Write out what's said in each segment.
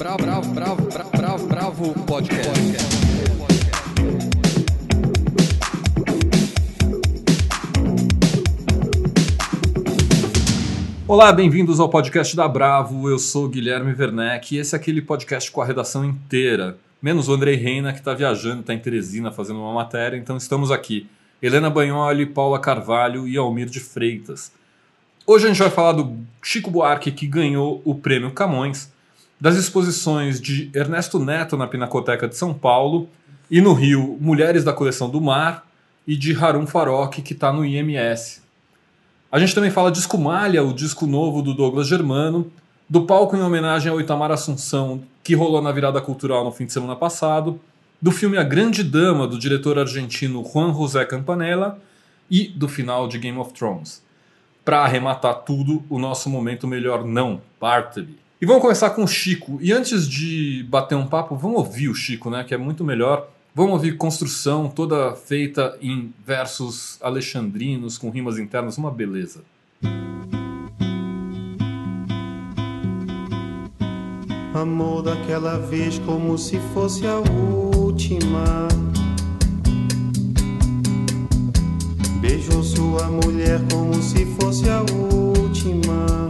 Bravo, bravo, bravo, bravo, bravo, bravo podcast. Olá, bem-vindos ao podcast da Bravo. Eu sou Guilherme Werneck e esse é aquele podcast com a redação inteira, menos o Andrei Reina que está viajando, está em Teresina fazendo uma matéria, então estamos aqui. Helena Bagnoli, Paula Carvalho e Almir de Freitas. Hoje a gente vai falar do Chico Buarque que ganhou o prêmio Camões, das exposições de Ernesto Neto na Pinacoteca de São Paulo e no Rio Mulheres da Coleção do Mar e de Harun Farok que está no IMS. A gente também fala de Escumalha, o disco novo do Douglas Germano, do palco em homenagem ao Itamar Assunção que rolou na virada cultural no fim de semana passado do filme A Grande Dama, do diretor argentino Juan José Campanella, e do final de Game of Thrones. Para arrematar tudo, o nosso momento melhor não, parte E vamos começar com o Chico. E antes de bater um papo, vamos ouvir o Chico, né, que é muito melhor. Vamos ouvir construção toda feita em versos alexandrinos, com rimas internas, uma beleza. Amor daquela vez como se fosse a última. Beijou sua mulher como se fosse a última.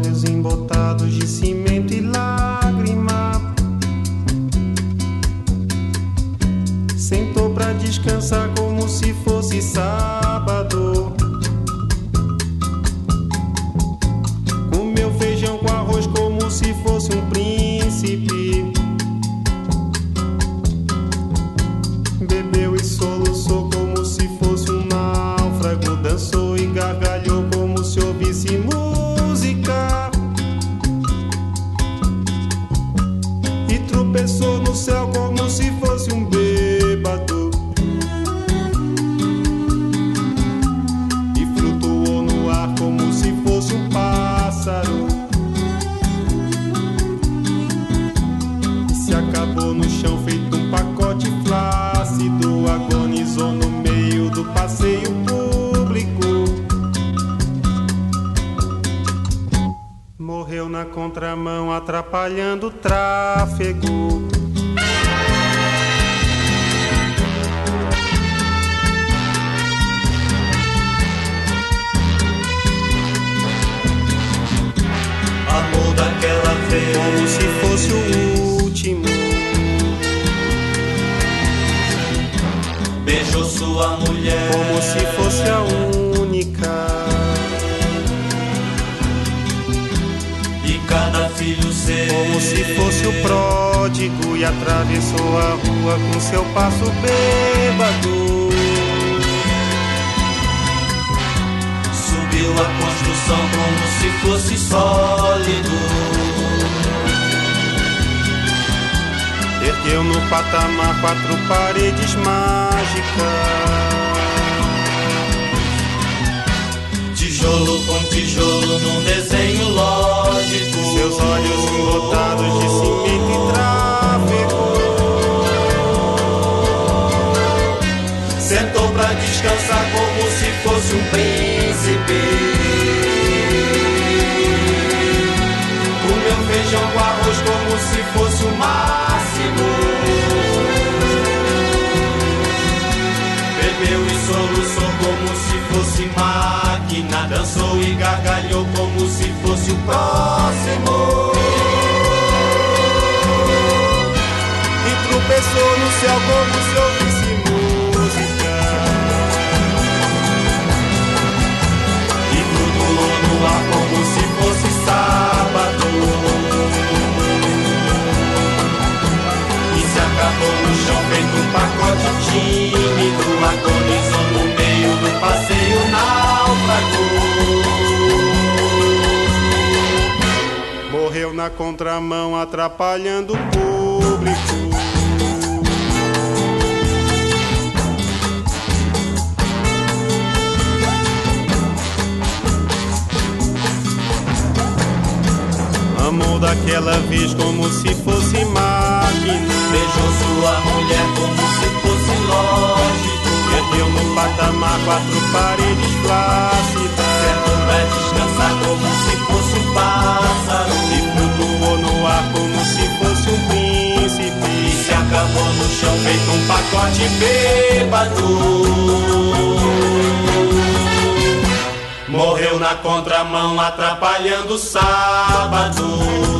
Olhos embotados fosse um príncipe Comeu feijão com arroz como se fosse o máximo. Bebeu e soluçou como se fosse máquina. Dançou e gargalhou como se fosse o próximo. E tropeçou no céu como se ouvisse feito um pacote tímido Agonizou no meio do passeio náufrago na contramão, atrapalhando o público. Amou daquela vez como se fosse máquina. Beijou sua mulher como se fosse lógico. Perdeu no patamar quatro paredes flácidas. Certo pra descansar como se fosse um pássaro. E flutuou no ar como se fosse um príncipe. E se acabou no chão feito um pacote bêbado. Morreu na contramão, atrapalhando o sábado.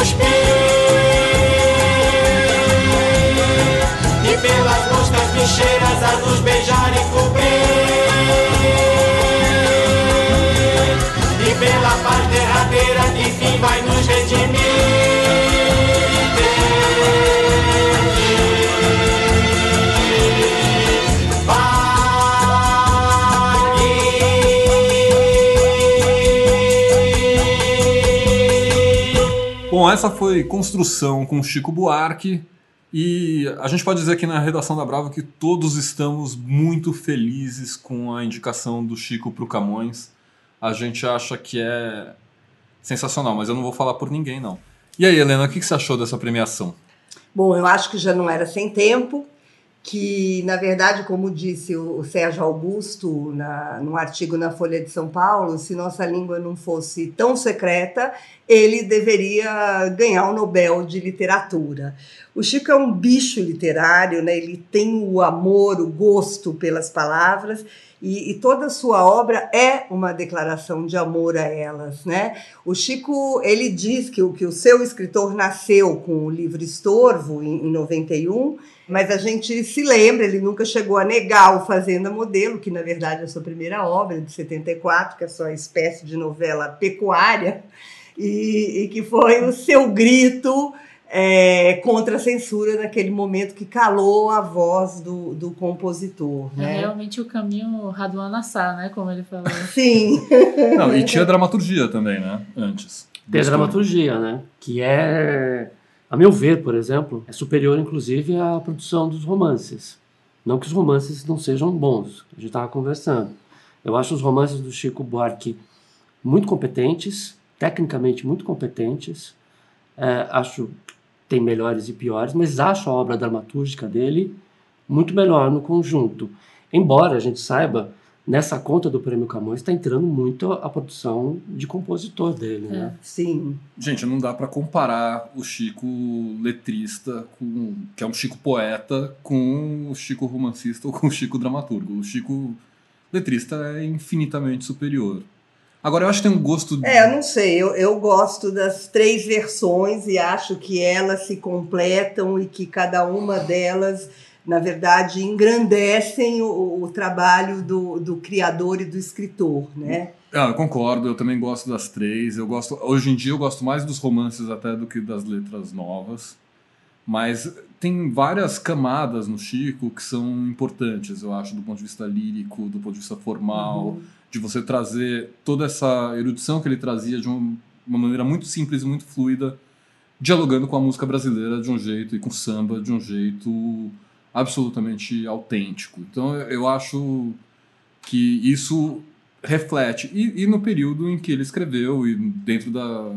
Cuspir. E pelas moscas bicheiras a nos beijar e cobrir. E pela paz derradeira que enfim vai nos redimir. Essa foi Construção com Chico Buarque. E a gente pode dizer aqui na redação da Brava que todos estamos muito felizes com a indicação do Chico para o Camões. A gente acha que é sensacional, mas eu não vou falar por ninguém, não. E aí, Helena, o que você achou dessa premiação? Bom, eu acho que já não era sem tempo, que, na verdade, como disse o Sérgio Augusto na, num artigo na Folha de São Paulo, se nossa língua não fosse tão secreta, ele deveria ganhar o Nobel de Literatura. O Chico é um bicho literário, né? ele tem o amor, o gosto pelas palavras, e, e, toda a sua obra é uma declaração de amor a elas, né? O Chico, ele diz que, o, que o seu escritor nasceu com o livro Estorvo, em, em 91, mas a gente se lembra, ele nunca chegou a negar o Fazenda Modelo, que na verdade é a sua primeira obra, de 74, que é sua espécie de novela pecuária, e, e que foi o seu grito é, contra a censura naquele momento que calou a voz do, do compositor. É Né? realmente o caminho Raduan Nassar, né? Como ele falou. Sim. Não, e tinha dramaturgia também, né? Antes. Tem a dramaturgia, né? Que é, a meu ver, por exemplo, é superior, inclusive, à produção dos romances. Não que os romances não sejam bons, a gente estava conversando. Eu acho os romances do Chico Buarque muito competentes, tecnicamente muito competentes. É, acho tem melhores e piores, mas acho a obra dramatúrgica dele muito melhor no conjunto. Embora a gente saiba, nessa conta do Prêmio Camões está entrando muito a produção de compositor dele, né? Sim. Gente, não dá para comparar o Chico letrista, com, que é um Chico poeta, com o Chico romancista ou com o Chico dramaturgo. O Chico letrista é infinitamente superior. Agora, eu acho que tem um gosto. É, eu não sei, eu, eu gosto das três versões e acho que elas se completam e que cada uma delas, na verdade, engrandecem o, o trabalho do, do criador e do escritor, né? Ah, eu concordo, eu também gosto das três. Eu gosto, hoje em dia eu gosto mais dos romances até do que das letras novas. Mas tem várias camadas no Chico que são importantes, eu acho, do ponto de vista lírico, do ponto de vista formal, uhum. De você trazer toda essa erudição que ele trazia de uma, uma maneira muito simples e muito fluida dialogando com a música brasileira de um jeito e com samba de um jeito absolutamente autêntico. Então eu acho que isso reflete, e, e no período em que ele escreveu e dentro da,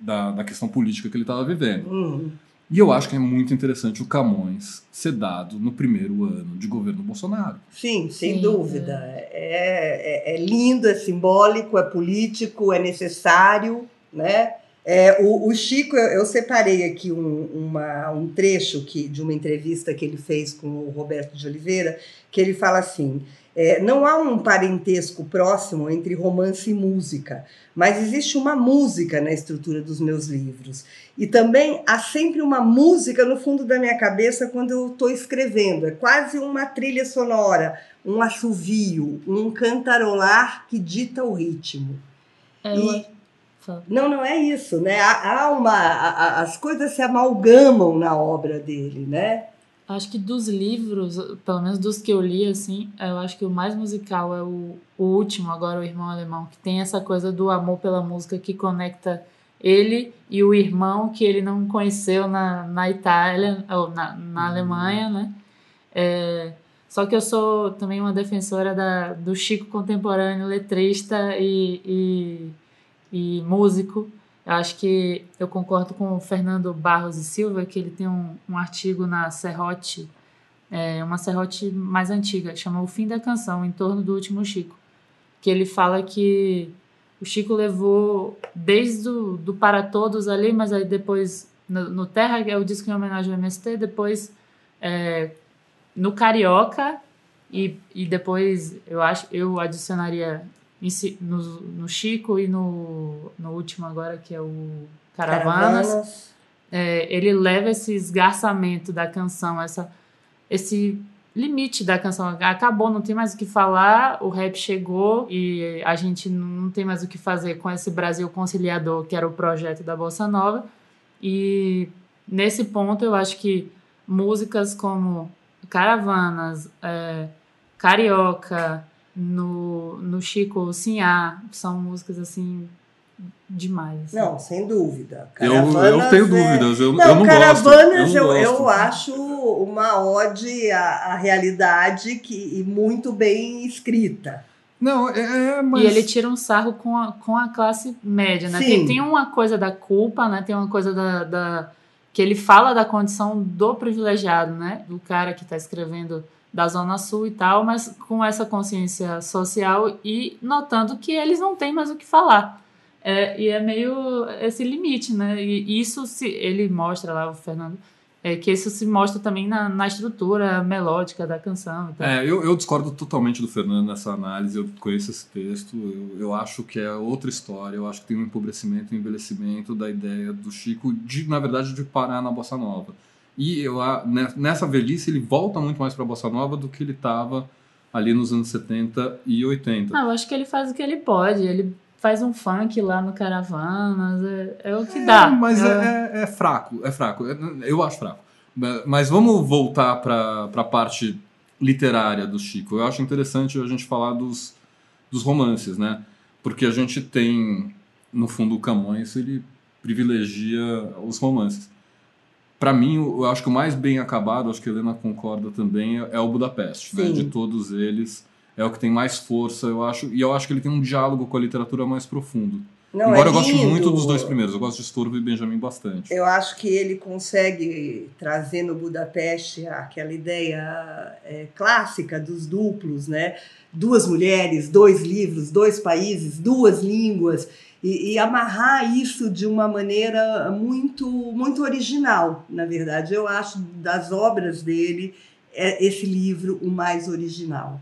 da, da questão política que ele estava vivendo. Uhum. E eu acho que é muito interessante o Camões ser dado no primeiro ano de governo Bolsonaro. Sim, sem Sim, dúvida. É, é, é lindo, é simbólico, é político, é necessário, né? É, o, o Chico, eu, eu separei aqui um, uma- um trecho que, de uma entrevista que ele fez com o Roberto de Oliveira, que ele fala assim: é, não há um parentesco próximo entre romance e música, mas existe uma música na estrutura dos meus livros. E também há sempre uma música no fundo da minha cabeça quando eu estou escrevendo. É quase uma trilha sonora, um assovio, um cantarolar que dita o ritmo. É, E-. Não, não é isso, né? Há, há uma, as coisas se amalgamam na obra dele, né? Acho que dos livros, pelo menos dos que eu li, assim, eu acho que o mais musical é o, o último, agora o Irmão Alemão, que tem essa coisa do amor pela música que conecta ele e o irmão que ele não conheceu na, na Itália, ou na, na Alemanha, né? É, só que eu sou também uma defensora da, do Chico contemporâneo, letrista e, e, e músico. Eu acho que eu concordo com o Fernando Barros e Silva, que ele tem um, um artigo na Serrote, é, uma Serrote mais antiga, chama O Fim da Canção, em torno do último Chico. Que ele fala que o Chico levou desde o do Para Todos ali, mas aí depois no, no Terra, é o disco em homenagem ao MST, depois é, no Carioca e, e depois eu acho eu adicionaria no, no Chico e no, no último agora que é o Caravanas, É, ele leva esse esgarçamento da canção essa esse limite da canção. Acabou não tem mais o que falar o rap chegou e a gente não tem mais o que fazer com esse Brasil conciliador que era o projeto da bossa nova. E nesse ponto eu acho que músicas como Caravanas, é, Carioca, no, no Chico Sinhá, são músicas assim demais. Não, sem dúvida. Eu, eu Caravanas tenho é- dúvidas, eu, Não, eu não Caravanas gosto. eu, não eu, gosto. acho uma ode à, à realidade que, e muito bem escrita. Não, é, é, mas... E ele tira um sarro com a, com a classe média, né? Tem, tem uma coisa da culpa, né? Tem uma coisa da, da- que ele fala da condição do privilegiado, né? Do cara que está escrevendo da Zona Sul e tal, mas com essa consciência social e notando que eles não têm mais o que falar. É, e é meio esse limite, né? E isso se ele mostra lá, o Fernando, é, que isso se mostra também na, na estrutura melódica da canção. e tal. É, eu, eu discordo totalmente do Fernando nessa análise, eu conheço esse texto, eu, eu acho que é outra história, eu acho que tem um empobrecimento, um envelhecimento da ideia do Chico, de, na verdade, de parar na Bossa Nova. E eu, nessa velhice ele volta muito mais para a Bossa Nova do que ele estava ali nos anos 70 e 80. Ah, eu acho que ele faz o que ele pode. Ele faz um funk lá no Caravanas, é, é o que dá. É, mas É. é, é- é fraco, é fraco. Eu acho fraco. Mas vamos voltar para a parte literária do Chico. Eu acho interessante a gente falar dos, dos romances, né? Porque a gente tem, no fundo, o Camões, ele privilegia os romances. Para mim, eu acho que o mais bem acabado, acho que a Helena concorda também, é o Budapeste. Né? De todos eles, é o que tem mais força, eu acho. E eu acho que ele tem um diálogo com a literatura mais profundo. Não, Embora é eu goste muito dos dois primeiros, eu gosto de Estorvo e Benjamin bastante. Eu acho que ele consegue trazer no Budapeste aquela ideia é, clássica dos duplos, né? Duas mulheres, dois livros, dois países, duas línguas, e, e amarrar isso de uma maneira muito, muito original, na verdade. Eu acho das obras dele é esse livro o mais original.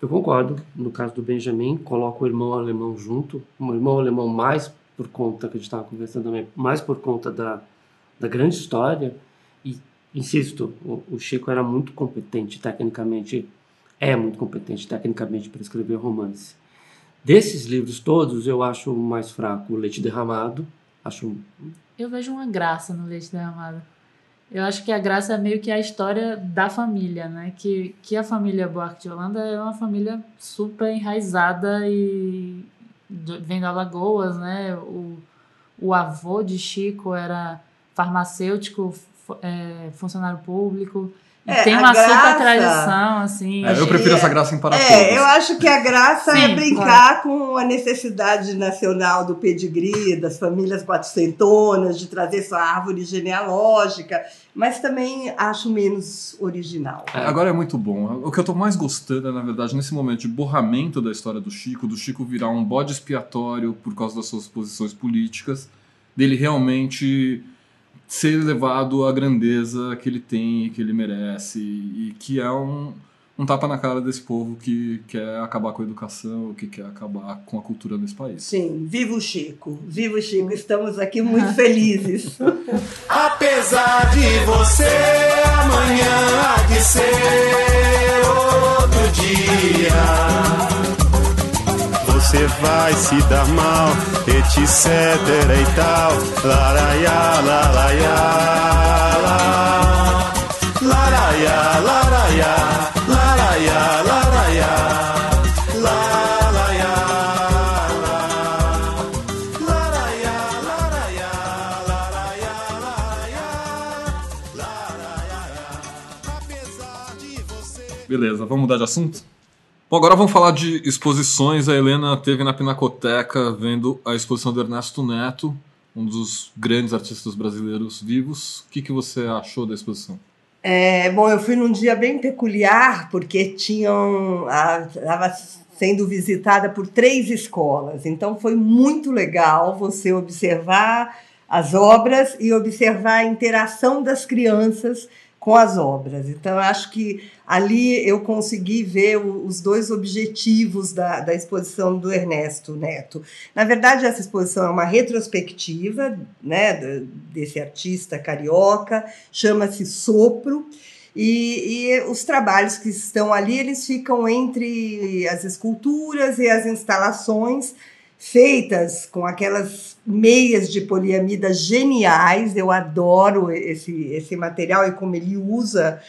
Eu concordo. No caso do Benjamin, coloca o irmão alemão junto. O irmão alemão mais por conta, que a gente estava conversando também, mais por conta da, da grande história. E, insisto, o, o Chico era muito competente tecnicamente, é muito competente tecnicamente para escrever romance. Desses livros todos, eu acho mais fraco o Leite Derramado. Acho Eu vejo uma graça no Leite Derramado. Eu acho que a graça é meio que a história da família, né? Que, que a família Buarque de Holanda é uma família super enraizada e vem da Alagoas, né? O, o avô de Chico era farmacêutico, é, funcionário público. É, tem uma super graça- tradição, assim. É, eu prefiro essa graça em para É, todos. eu acho que a graça é Sim, brincar com a necessidade nacional do pedigree, das famílias quatrocentonas, de trazer sua árvore genealógica, mas também acho menos original. Agora é muito bom. O que eu tô mais gostando é, na verdade, nesse momento de borramento da história do Chico, do Chico virar um bode expiatório por causa das suas posições políticas, dele realmente ser levado à grandeza que ele tem e que ele merece, e que é um, um tapa na cara desse povo que quer acabar com a educação, que quer acabar com a cultura nesse país. Sim, viva o Chico, viva o Chico, estamos aqui muito felizes. Apesar de você, amanhã há de ser outro dia. Você vai se dar mal, etc e tal. Laraiá, laraiá. Laraiá, laraiá, laraiá, laraiá. Laraiá. Beleza, vamos mudar de assunto? Bom, agora vamos falar de exposições. A Helena teve na Pinacoteca vendo a exposição do Ernesto Neto, um dos grandes artistas brasileiros vivos. O que, que você achou da exposição? É, bom, eu fui num dia bem peculiar, porque tinham. Estava sendo visitada por três escolas, então foi muito legal você observar as obras e observar a interação das crianças com as obras. Então, acho que ali eu consegui ver o- os dois objetivos da, da exposição do Ernesto Neto. Na verdade, essa exposição é uma retrospectiva né, desse artista carioca, chama-se Sopro. E, e os trabalhos que estão ali, eles ficam entre as esculturas e as instalações feitas com aquelas meias de poliamida geniais. Eu adoro esse, esse material e como ele usa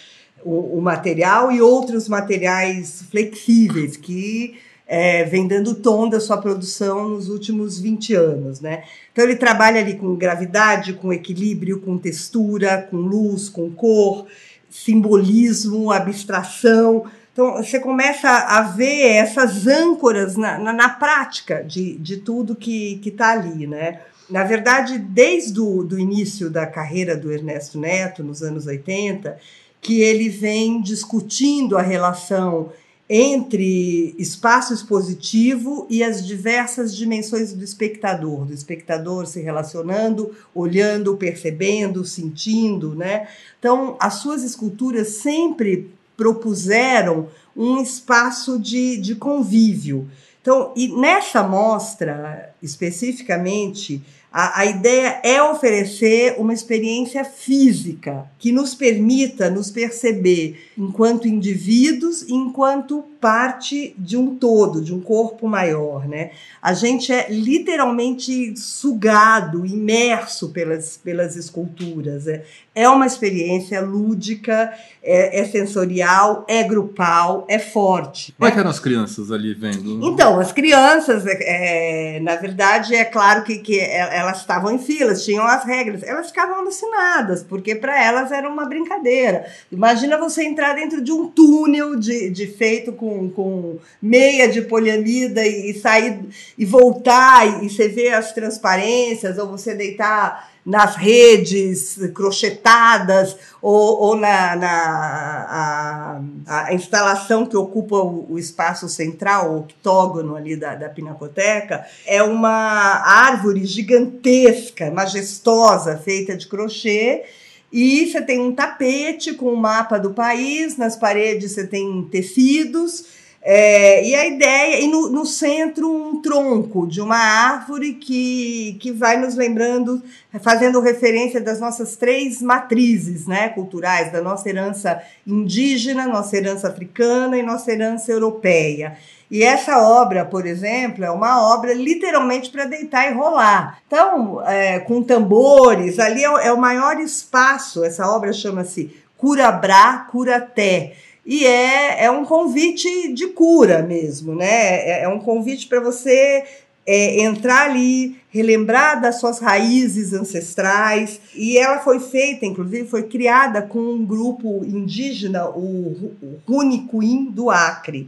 o, o material e outros materiais flexíveis que é, vem dando tom da sua produção nos últimos 20 anos. Né? Então ele trabalha ali com gravidade, com equilíbrio, com textura, com luz, com cor, simbolismo, abstração. Então, você começa a ver essas âncoras na, na, na prática de, de tudo que está ali, né? Na verdade, desde o início da carreira do Ernesto Neto, nos anos 80, que ele vem discutindo a relação entre espaço expositivo e as diversas dimensões do espectador, do espectador se relacionando, olhando, percebendo, sentindo, né? Então, as suas esculturas sempre propuseram um espaço de, de convívio. Então, e nessa mostra, especificamente, a, a, ideia é oferecer uma experiência física que nos permita nos perceber enquanto indivíduos e enquanto parte de um todo, de um corpo maior. Né? A gente é literalmente sugado, imerso pelas, pelas esculturas. É, é uma experiência lúdica, é, é, sensorial, é grupal, é forte. Como é que eram as crianças ali vendo? Então, as crianças, é, na verdade, é claro que, que elas estavam em filas, tinham as regras, elas ficavam alucinadas, porque para elas era uma brincadeira. Imagina você entrar dentro de um túnel de, de feito com, com meia de poliamida e, e sair e voltar, e, e você vê as transparências, ou você deitar nas redes crochetadas ou, ou na, na a, a, instalação que ocupa o, o, espaço central, o octógono ali da, da Pinacoteca, é uma árvore gigantesca, majestosa, feita de crochê. E você tem um tapete com o um mapa do país, nas paredes você tem tecidos. É, e a ideia, e no, no, centro um tronco de uma árvore que, que vai nos lembrando, fazendo referência das nossas três matrizes né, culturais, da nossa herança indígena, nossa herança africana e nossa herança europeia. E essa obra, por exemplo, é uma obra literalmente para deitar e rolar. Então, é, com tambores, ali é, é o maior espaço, essa obra chama-se Curabrá Curaté. E é, é um convite de cura mesmo, né? É, é um convite para você é, entrar ali, relembrar das suas raízes ancestrais. E ela foi feita, inclusive, foi criada com um grupo indígena, o Runicuim do Acre.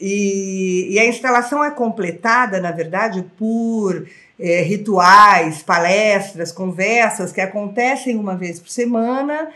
E, e, a instalação é completada, na verdade, por é, rituais, palestras, conversas que acontecem uma vez por semana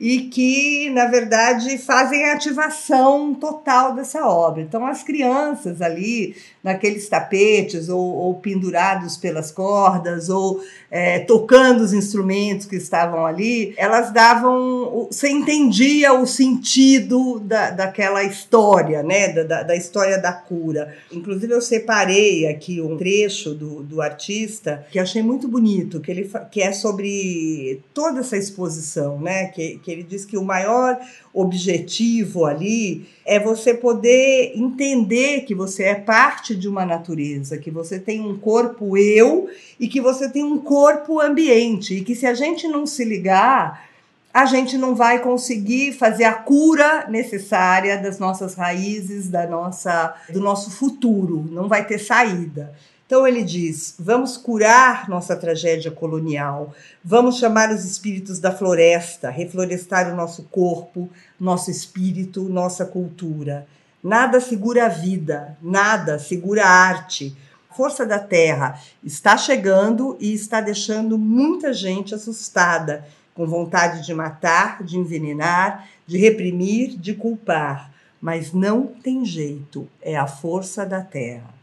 e que, na verdade, fazem a ativação total dessa obra. Então, as crianças ali, naqueles tapetes, ou, ou pendurados pelas cordas, ou é, tocando os instrumentos que estavam ali, elas davam. Você entendia o sentido da, daquela história, né? Da, da história da cura. Inclusive, eu separei aqui um trecho do, do artista que achei muito bonito, que, ele, que é sobre toda essa exposição, né? Que, que ele diz que o maior objetivo ali é você poder entender que você é parte de uma natureza, que você tem um corpo eu e que você tem um corpo ambiente, e que se a gente não se ligar, a gente não vai conseguir fazer a cura necessária das nossas raízes, da nossa, do nosso futuro, não vai ter saída. Então ele diz: vamos curar nossa tragédia colonial, vamos chamar os espíritos da floresta, reflorestar o nosso corpo, nosso espírito, nossa cultura. Nada segura a vida, nada segura a arte. Força da terra está chegando e está deixando muita gente assustada, com vontade de matar, de envenenar, de reprimir, de culpar. Mas não tem jeito, é a força da terra.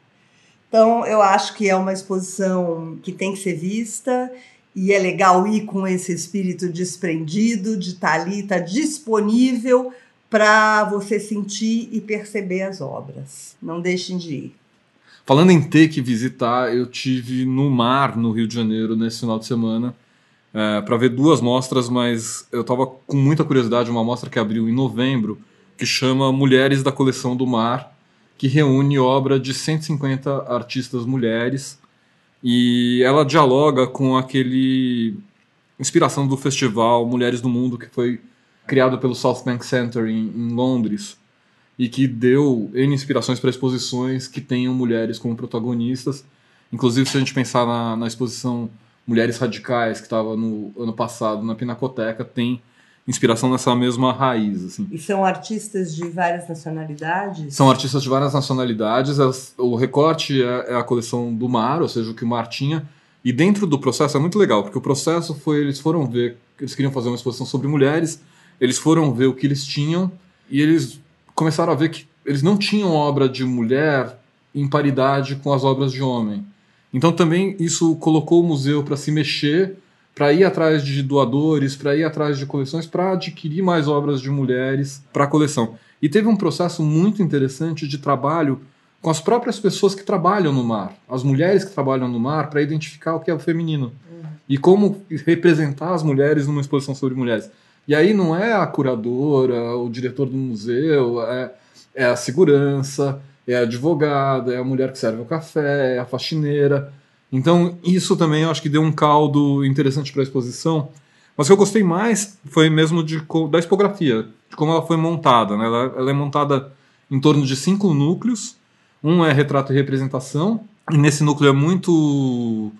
Então, eu acho que é uma exposição que tem que ser vista e é legal ir com esse espírito desprendido, de estar tá ali, estar tá disponível para você sentir e perceber as obras. Não deixem de ir. Falando em ter que visitar, eu tive no mar, no Rio de Janeiro, nesse final de semana, é, para ver duas mostras, mas eu estava com muita curiosidade. Uma mostra que abriu em novembro, que chama Mulheres da Coleção do Mar, que reúne obra de 150 artistas mulheres e ela dialoga com aquele inspiração do festival Mulheres do Mundo que foi criado pelo South Bank Center em, em Londres e que deu N inspirações para exposições que tenham mulheres como protagonistas. Inclusive, se a gente pensar na, na exposição Mulheres Radicais, que estava no ano passado na Pinacoteca, tem inspiração nessa mesma raiz. Assim. E são artistas de várias nacionalidades? São artistas de várias nacionalidades. O recorte é, é a coleção do Mar, ou seja, o que o Mar tinha. E dentro do processo é muito legal, porque o processo foi eles foram ver, eles queriam fazer uma exposição sobre mulheres, eles foram ver o que eles tinham e eles começaram a ver que eles não tinham obra de mulher em paridade com as obras de homem. Então também isso colocou o museu para se mexer para ir atrás de doadores, para ir atrás de coleções, para adquirir mais obras de mulheres para a coleção. E teve um processo muito interessante de trabalho com as próprias pessoas que trabalham no mar, as mulheres que trabalham no mar, para identificar o que é o feminino uhum. e como representar as mulheres numa exposição sobre mulheres. E aí não é a curadora, o diretor do museu, é, é a segurança, é a advogada, é a mulher que serve o café, é a faxineira. Então, isso também eu acho que deu um caldo interessante para a exposição. Mas o que eu gostei mais foi mesmo de, da expografia, de como ela foi montada. Né? Ela, ela é montada em torno de cinco núcleos. Um é retrato e representação, e nesse núcleo é muito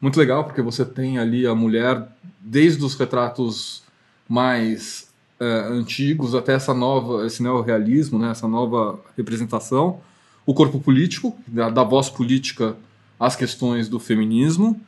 muito legal porque você tem ali a mulher desde os retratos mais é, antigos até essa nova esse neorrealismo, né, essa nova representação, o corpo político da, da voz política as questões do feminismo.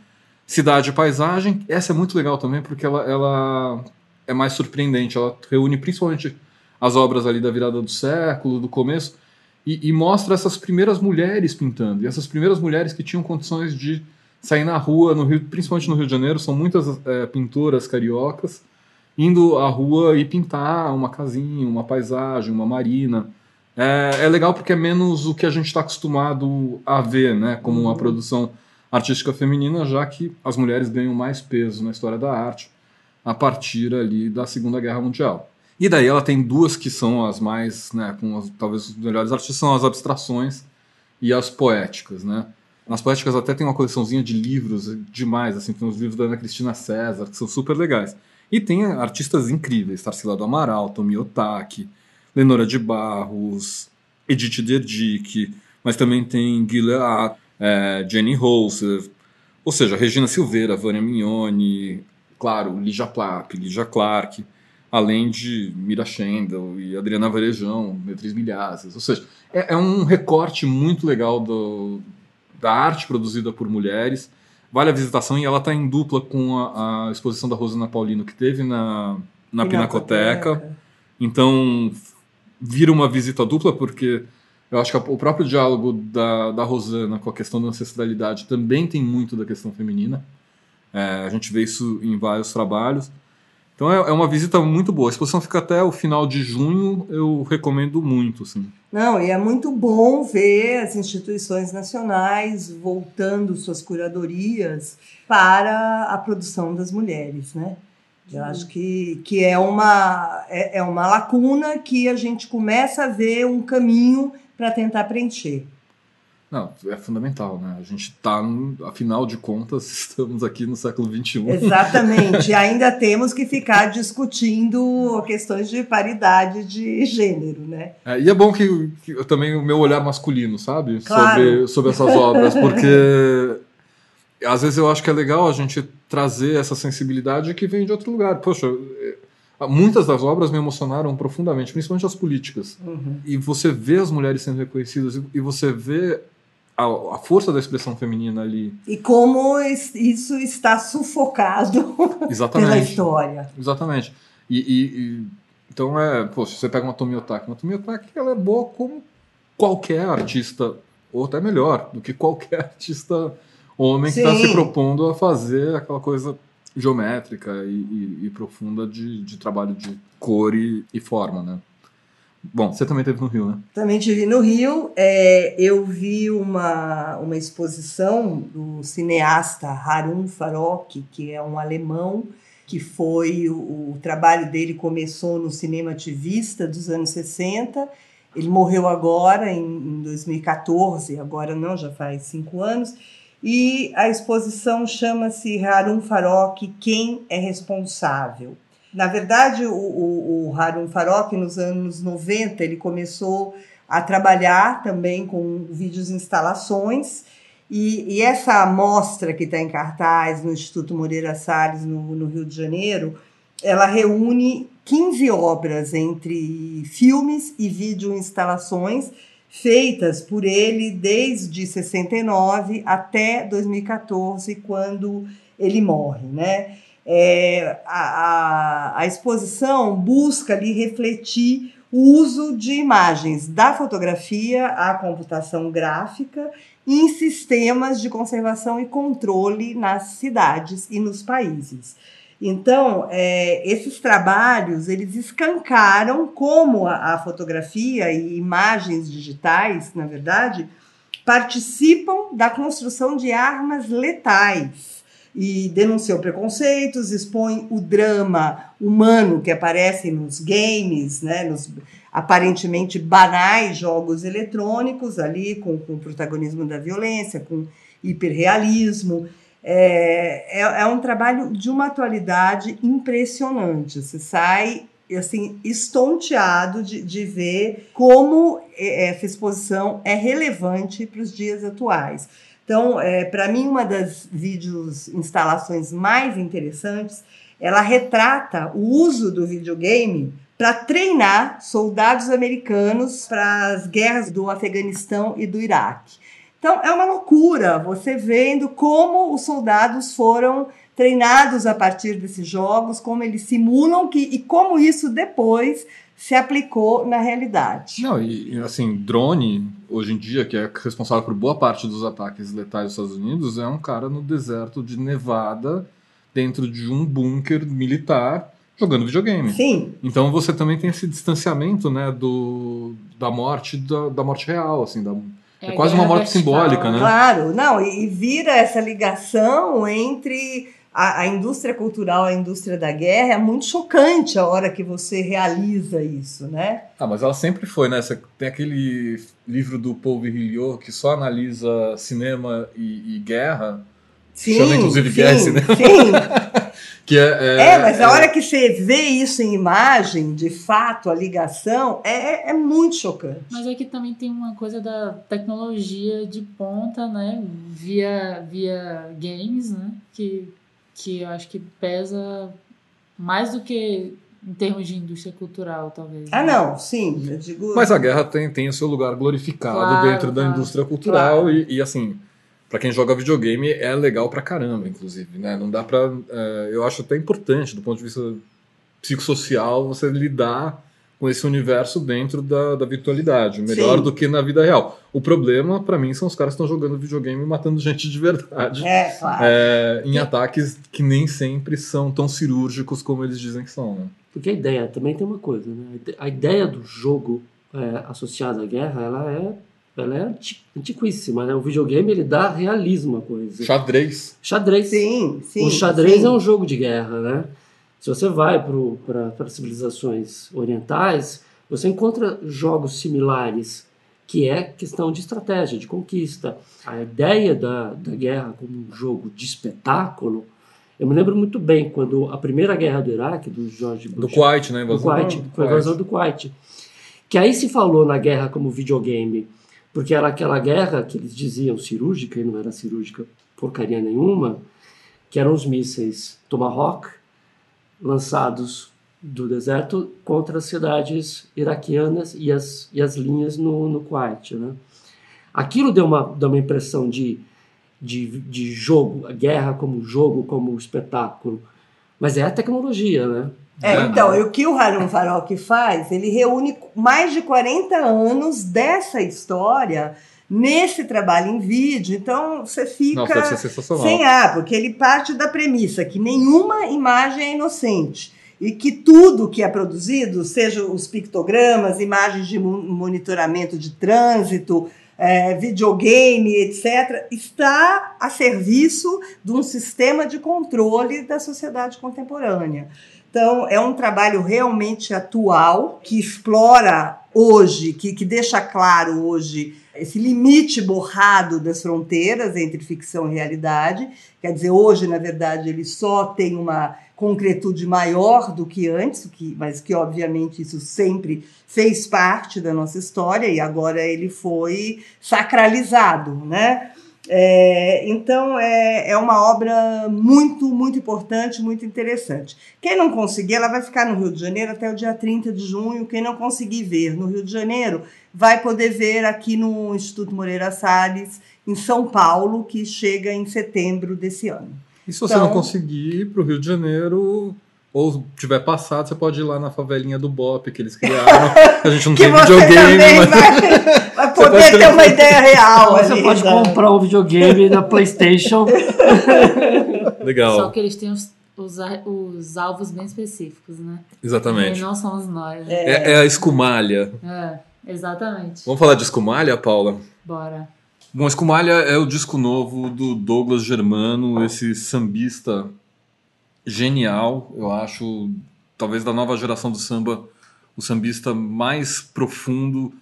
Cidade e paisagem, essa é muito legal também porque ela, ela é mais surpreendente. Ela reúne principalmente as obras ali da virada do século, do começo, e, e, mostra essas primeiras mulheres pintando. E essas primeiras mulheres que tinham condições de sair na rua, no Rio, principalmente no Rio de Janeiro, são muitas é, pintoras cariocas, indo à rua e pintar uma casinha, uma paisagem, uma marina. É, é legal porque é menos o que a gente está acostumado a ver, né, como uma uhum. produção artística feminina, já que as mulheres ganham mais peso na história da arte a partir ali da Segunda Guerra Mundial. E daí ela tem duas que são as mais, né, com as, talvez os melhores artistas, são as abstrações e as poéticas, né. Nas poéticas até tem uma coleçãozinha de livros demais, assim, tem os livros da Ana Cristina César, que são super legais. E tem artistas incríveis, Tarsila do Amaral, Tomi Otaki, Lenora de Barros, Edith Derdick, mas também tem Guilherme, é, Jenny Holzer, ou seja, Regina Silveira, Vânia Mignoni, claro, Lígia Plapp, Lígia Clark, além de Mira Schendel e Adriana Varejão, Beatriz Milhazes. Ou seja, é, é um recorte muito legal do, da arte produzida por mulheres. Vale a visitação e ela está em dupla com a, a, exposição da Rosana Paulino que teve na, na Pinacoteca. Pinacoteca. Então, vira uma visita dupla, porque eu acho que o próprio diálogo da, da Rosana com a questão da ancestralidade também tem muito da questão feminina. É, a gente vê isso em vários trabalhos. Então é, é, uma visita muito boa. A exposição fica até o final de junho, eu recomendo muito. Assim. Não, e é muito bom ver as instituições nacionais voltando suas curadorias para a produção das mulheres, né? Eu acho que, que é, uma, é, é uma lacuna que a gente começa a ver um caminho para tentar preencher. Não, é fundamental, né? A gente está, afinal de contas, estamos aqui no século XXI. Exatamente. e ainda temos que ficar discutindo questões de paridade de gênero, né? É, e é bom que, que também o meu olhar masculino, sabe? Claro. Sobre, sobre essas obras, porque às vezes eu acho que é legal a gente trazer essa sensibilidade que vem de outro lugar. Poxa, é, muitas das obras me emocionaram profundamente, principalmente as políticas. Uhum. E você vê as mulheres sendo reconhecidas e você vê a, a, força da expressão feminina ali. E como isso está sufocado pela história. Exatamente. E, e, e, então é, se você pega uma Tomi Otaki, uma Tomi Otaki ela é boa como qualquer artista, ou até melhor do que qualquer artista homem Sim. que está se propondo a fazer aquela coisa geométrica e, e, e profunda de, de, trabalho de cor e, e, forma, né? Bom, você também teve no Rio, né? Também tive no Rio. É, eu vi uma, uma exposição do cineasta Harun Farok, que é um alemão, que foi o, o trabalho dele começou no cinema ativista dos anos 60. Ele morreu agora, em, em 2014, agora não, já faz cinco anos e a exposição chama-se Harun Farok, Quem é Responsável? Na verdade, o, o, o Harun Farok, nos anos 90, ele começou a trabalhar também com vídeos instalações, e, e essa amostra que está em cartaz no Instituto Moreira Salles, no, no Rio de Janeiro, ela reúne 15 obras entre filmes e vídeo instalações, feitas por ele desde 69 até 2014, quando ele morre, né? É, a, a, a, exposição busca ali refletir o uso de imagens da fotografia à computação gráfica em sistemas de conservação e controle nas cidades e nos países. Então, é, esses trabalhos, eles escancaram como a, a fotografia e imagens digitais, na verdade, participam da construção de armas letais e denunciam preconceitos, expõe o drama humano que aparece nos games, né, nos aparentemente banais jogos eletrônicos ali com, com o protagonismo da violência, com hiperrealismo. É, é, é, um trabalho de uma atualidade impressionante. Você sai assim estonteado de, de ver como é, essa exposição é relevante para os dias atuais. Então, é, para mim, uma das vídeos instalações mais interessantes, ela retrata o uso do videogame para treinar soldados americanos para as guerras do Afeganistão e do Iraque. Então é uma loucura você vendo como os soldados foram treinados a partir desses jogos, como eles simulam que, e como isso depois se aplicou na realidade. Não, e assim, drone, hoje em dia, que é responsável por boa parte dos ataques letais dos Estados Unidos, é um cara no deserto de Nevada, dentro de um bunker militar, jogando videogame. Sim. Então você também tem esse distanciamento, né, do, da morte, da, da morte real, assim, da é, é quase uma morte simbólica, né? Claro, não, e, vira essa ligação entre a, a, indústria cultural, a indústria da guerra, é muito chocante a hora que você realiza isso, né? Ah, mas ela sempre foi, né? Você tem aquele livro do Paul Virilio que só analisa cinema e, e guerra. Sim, chama inclusive sim, guerra e cinema. Sim. Que é, É, mas a hora que você vê isso em imagem, de fato, a ligação, é, é muito chocante. Mas aqui também tem uma coisa da tecnologia de ponta, né? Via, via games, né? Que, que eu acho que pesa mais do que em termos de indústria cultural, talvez. Ah, né? não, sim, eu digo. Mas a guerra tem, tem o seu lugar glorificado Claro, dentro da claro. indústria cultural Claro. e, e, assim, pra quem joga videogame é legal pra caramba, inclusive, né? Não dá pra... é, eu acho até importante, do ponto de vista psicossocial, você lidar com esse universo dentro da, da virtualidade, melhor Sim. do que na vida real. O problema, pra mim, são os caras que estão jogando videogame e matando gente de verdade. É, claro. é, em ataques que nem sempre são tão cirúrgicos como eles dizem que são, né? Porque a ideia também tem uma coisa, né? A ide- A ideia do jogo é, associado à guerra, ela é, ela é anti- antiquíssima, né? O videogame, ele dá realismo à coisa. Xadrez. Xadrez. Sim, sim. o xadrez sim. é um jogo de guerra, né? Se você vai para as civilizações orientais, você encontra jogos similares, que é questão de estratégia, de conquista. A ideia da, da guerra como um jogo de espetáculo, eu me lembro muito bem quando a primeira guerra do Iraque, do George Do Bush, Kuwait, né? do Kuwait, do foi a invasão do Kuwait. Que aí se falou na guerra como videogame, porque era aquela guerra que eles diziam cirúrgica, e não era cirúrgica porcaria nenhuma, que eram os mísseis Tomahawk lançados do deserto contra as cidades iraquianas e as, e as linhas no, no Kuwait. Né? Aquilo deu uma, deu uma impressão de, de, de jogo, a guerra como jogo, como espetáculo. Mas é a tecnologia, né? É, É. então, e o que o Harun Farok faz, ele reúne mais de 40 anos dessa história nesse trabalho em vídeo, então você fica Nossa, sem ar, porque ele parte da premissa que nenhuma imagem é inocente e que tudo que é produzido, seja os pictogramas, imagens de mo- monitoramento de trânsito, é, videogame, etc., está a serviço de um sistema de controle da sociedade contemporânea. Então, é um trabalho realmente atual, que explora hoje, que, que deixa claro hoje esse limite borrado das fronteiras entre ficção e realidade. Quer dizer, hoje, na verdade, ele só tem uma concretude maior do que antes, que, mas que, obviamente, isso sempre fez parte da nossa história e agora ele foi sacralizado, né? É, então é, é uma obra muito, muito importante, muito interessante. Quem não conseguir, ela vai ficar no Rio de Janeiro até o dia 30 de junho. Quem não conseguir ver no Rio de Janeiro vai poder ver aqui no Instituto Moreira Salles, em São Paulo, que chega em setembro desse ano. E se você Então- não conseguir ir pro Rio de Janeiro, ou tiver passado, você pode ir lá na favelinha do Bop que eles criaram. A gente não Que tem você videogame, mas. vai, vai poder pode ter uma ideia real. Você ali, pode né? comprar um videogame da PlayStation. Legal. Só que eles têm os, os, os alvos bem específicos, né? Exatamente. E não somos nós. É, é a escumalha. É, exatamente. Vamos falar de escumalha, Paula? Bora. Bom, Escumalha é o disco novo do Douglas Germano, esse sambista genial, eu acho, talvez da nova geração do samba, o sambista mais profundo,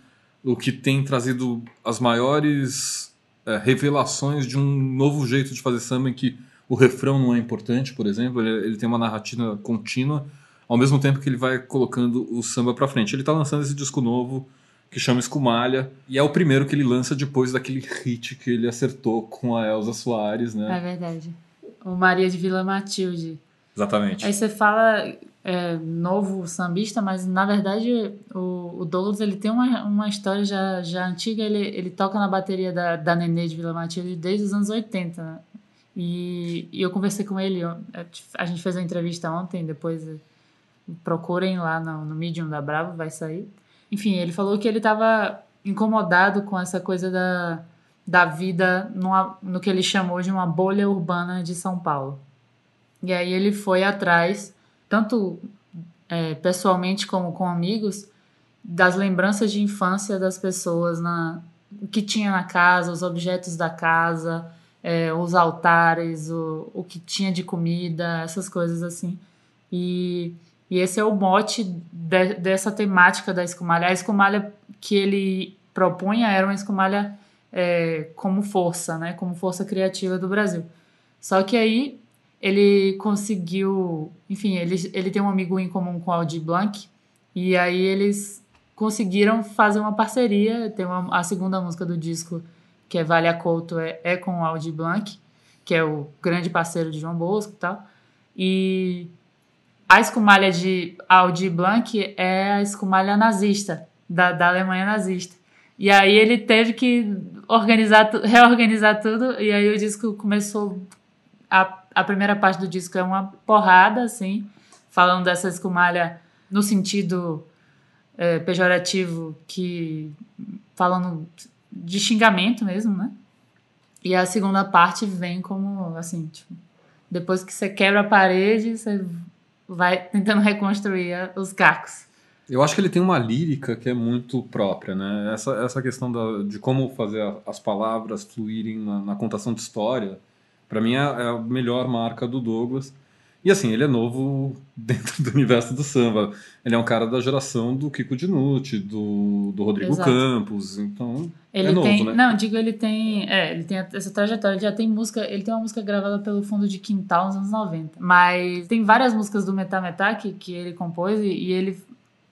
o que tem trazido as maiores eh, revelações de um novo jeito de fazer samba em que o refrão não é importante, por exemplo, ele, ele tem uma narrativa contínua, ao mesmo tempo que ele vai colocando o samba pra frente. Ele tá lançando esse disco novo que chama Escumalha, e é o primeiro que ele lança depois daquele hit que ele acertou com a Elza Soares, É né? verdade. O Maria de Vila Matilde. Exatamente. Aí você fala é, novo sambista, mas na verdade o, o Douglas ele tem uma, uma história já, já antiga. Ele, ele toca na bateria da, da Nenê de Vila Matilde desde os anos 80. né? E, e eu conversei com ele, a gente fez uma entrevista ontem, depois procurem lá no, no Medium da Bravo, vai sair. Enfim, ele falou que ele estava incomodado com essa coisa da, da vida numa, no que ele chamou de uma bolha urbana de São Paulo. E aí ele foi atrás, tanto é, pessoalmente como com amigos, das lembranças de infância das pessoas, na, o que tinha na casa, os objetos da casa, é, os altares, o, o que tinha de comida, essas coisas assim. E, e esse é o mote de- dessa temática da escumalha. A escumalha que ele propunha era uma escumalha é, como força, né? como força criativa do Brasil. Só que aí ele conseguiu. Enfim, ele, ele tem um amigo em comum com o Aldi Blanc, e aí eles conseguiram fazer uma parceria. Tem uma, a segunda música do disco, que é Vale a Couto, é, é com o Aldi Blanc, que é o grande parceiro de João Bosco e tal. E a escumalha de Aldi Blanc é a escumalha nazista, da, da Alemanha nazista. E aí ele teve que organizar, reorganizar tudo, e aí o disco começou. A, a primeira parte do disco é uma porrada, assim, falando dessa escumalha no sentido é, pejorativo, que falando de xingamento mesmo, né? E a segunda parte vem como, assim, tipo, depois que você quebra a parede, você vai tentando reconstruir os cacos. Eu acho que ele tem uma lírica que é muito própria, né? Essa, essa questão da, de como fazer as palavras fluírem na, na contação de história, para mim é, é, a melhor marca do Douglas. E assim, ele é novo dentro do universo do samba. Ele é um cara da geração do Kiko Dinucci, do, do Rodrigo Exato. Campos, então Ele é novo, tem, né? não, digo ele tem, é, ele tem essa trajetória, ele já tem música, ele tem uma música gravada pelo Fundo de Quintal nos anos 90. Mas tem várias músicas do Metá Metá que, que ele compôs e, e ele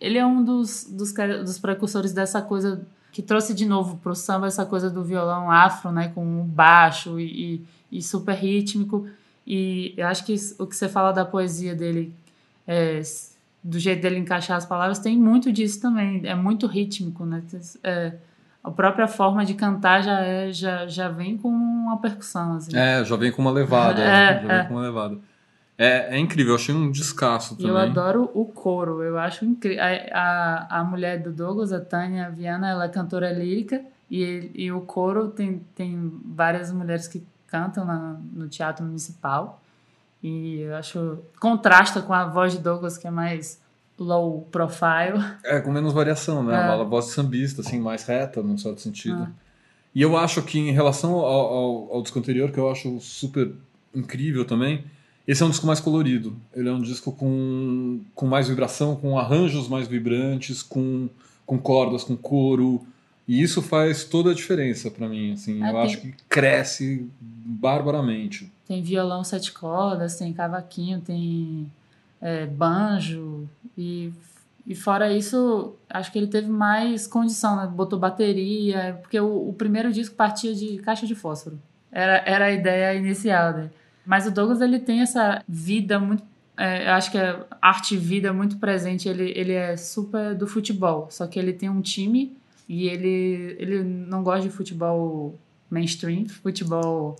ele é um dos, dos, dos precursores dessa coisa que trouxe de novo pro samba essa coisa do violão afro, né, com o baixo e, e, e super rítmico. E eu acho que o que você fala da poesia dele, é, do jeito dele encaixar as palavras, tem muito disso também. É muito rítmico, né? É, a própria forma de cantar já, é, já, já vem com uma percussão, assim. É, já vem com uma levada. É, já vem é. com uma levada. É, é incrível, eu achei um descasso também. eu adoro o coro, eu acho incrível. A, a, a mulher do Douglas, a Tânia Viana, ela é cantora lírica e, e o coro tem, tem várias mulheres que cantam na- no teatro municipal. E eu acho. contrasta com a voz de Douglas, que é mais low profile. É, com menos variação, né? É. Uma voz de sambista, assim, mais reta, num certo sentido. Ah. E eu acho que, em relação ao, ao, ao disco anterior, que eu acho super incrível também, esse é um disco mais colorido. Ele é um disco com, com mais vibração, com arranjos mais vibrantes, com, com cordas, com coro. E isso faz toda a diferença pra mim, assim. Ah, eu tem- acho que cresce barbaramente. Tem violão sete cordas, tem cavaquinho, tem é, banjo. E, e fora isso, acho que ele teve mais condição, né? Botou bateria, porque o, o primeiro disco partia de caixa de fósforo. Era, era a ideia inicial dele. Mas o Douglas, ele tem essa vida muito... é, eu acho que é arte e vida muito presente. Ele, ele é super do futebol, só que ele tem um time e ele, ele não gosta de futebol mainstream, futebol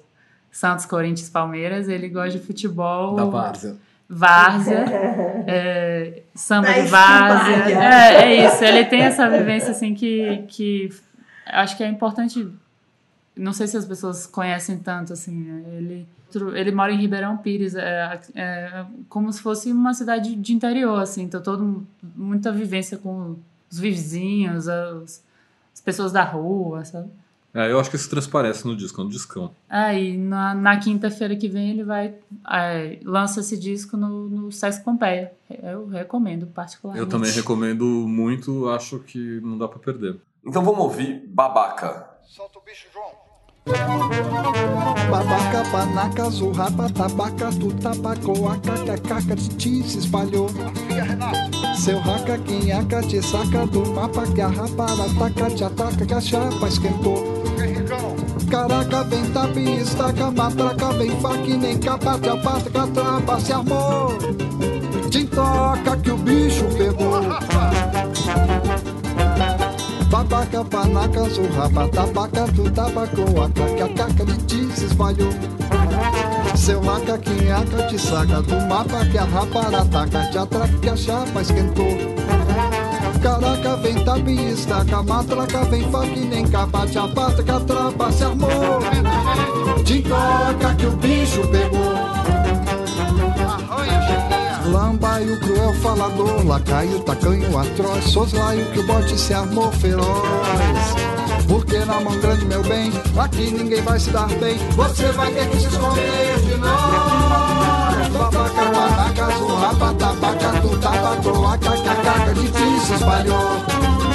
Santos, Corinthians, Palmeiras. Ele gosta de futebol várzea. várzea, é, samba Da de várzea. É, é isso. Ele tem essa vivência assim que, que acho que é importante. Não sei se as pessoas conhecem tanto assim. né? Ele ele mora em Ribeirão Pires, é, é como se fosse uma cidade de interior assim. Então todo muita vivência com os vizinhos, as, as pessoas da rua, sabe? É, eu acho que isso transparece no disco, é um discão. Aí na, na quinta-feira que vem ele vai é, lança esse disco no, no Sesc Pompeia. Eu recomendo particularmente. Eu também recomendo muito, acho que não dá pra perder. Então vamos ouvir Babaca. Solta o bicho, João. Babaca, panaca, zurrapa, tabaca, a caca, caca de ti se espalhou. Seu raca, quinhaca, te saca do mapa, que a rapara ataca, te ataca, que a chapa esquentou. Caraca, vem tabi, estaca, matraca, vem faca, e nem capa, te apata, trapa se armou. Te toca que o bicho pegou. Babaca, panaca, zurrapa, tabaca, tu tabacou, a caca, caca de ti se espalhou. Seu quinhaca, te saca do mapa, que a rapara te atraca, que a chapa esquentou. Caraca, vem tabi, estaca, matraca, vem faca, nem capa, te apata, que a trapa se armou. Te toca que o bicho pegou. Chiquinha. Lambaio, cruel falador, lacaio, tacanho atroz, soslaio que o bote se armou feroz. Porque na mão grande, meu bem, aqui ninguém vai se dar bem. Você vai ter que se esconder de nós. Babaca, panaca, zurrapa, tabaca, tu tabacou, a caca, caca de ti se espalhou.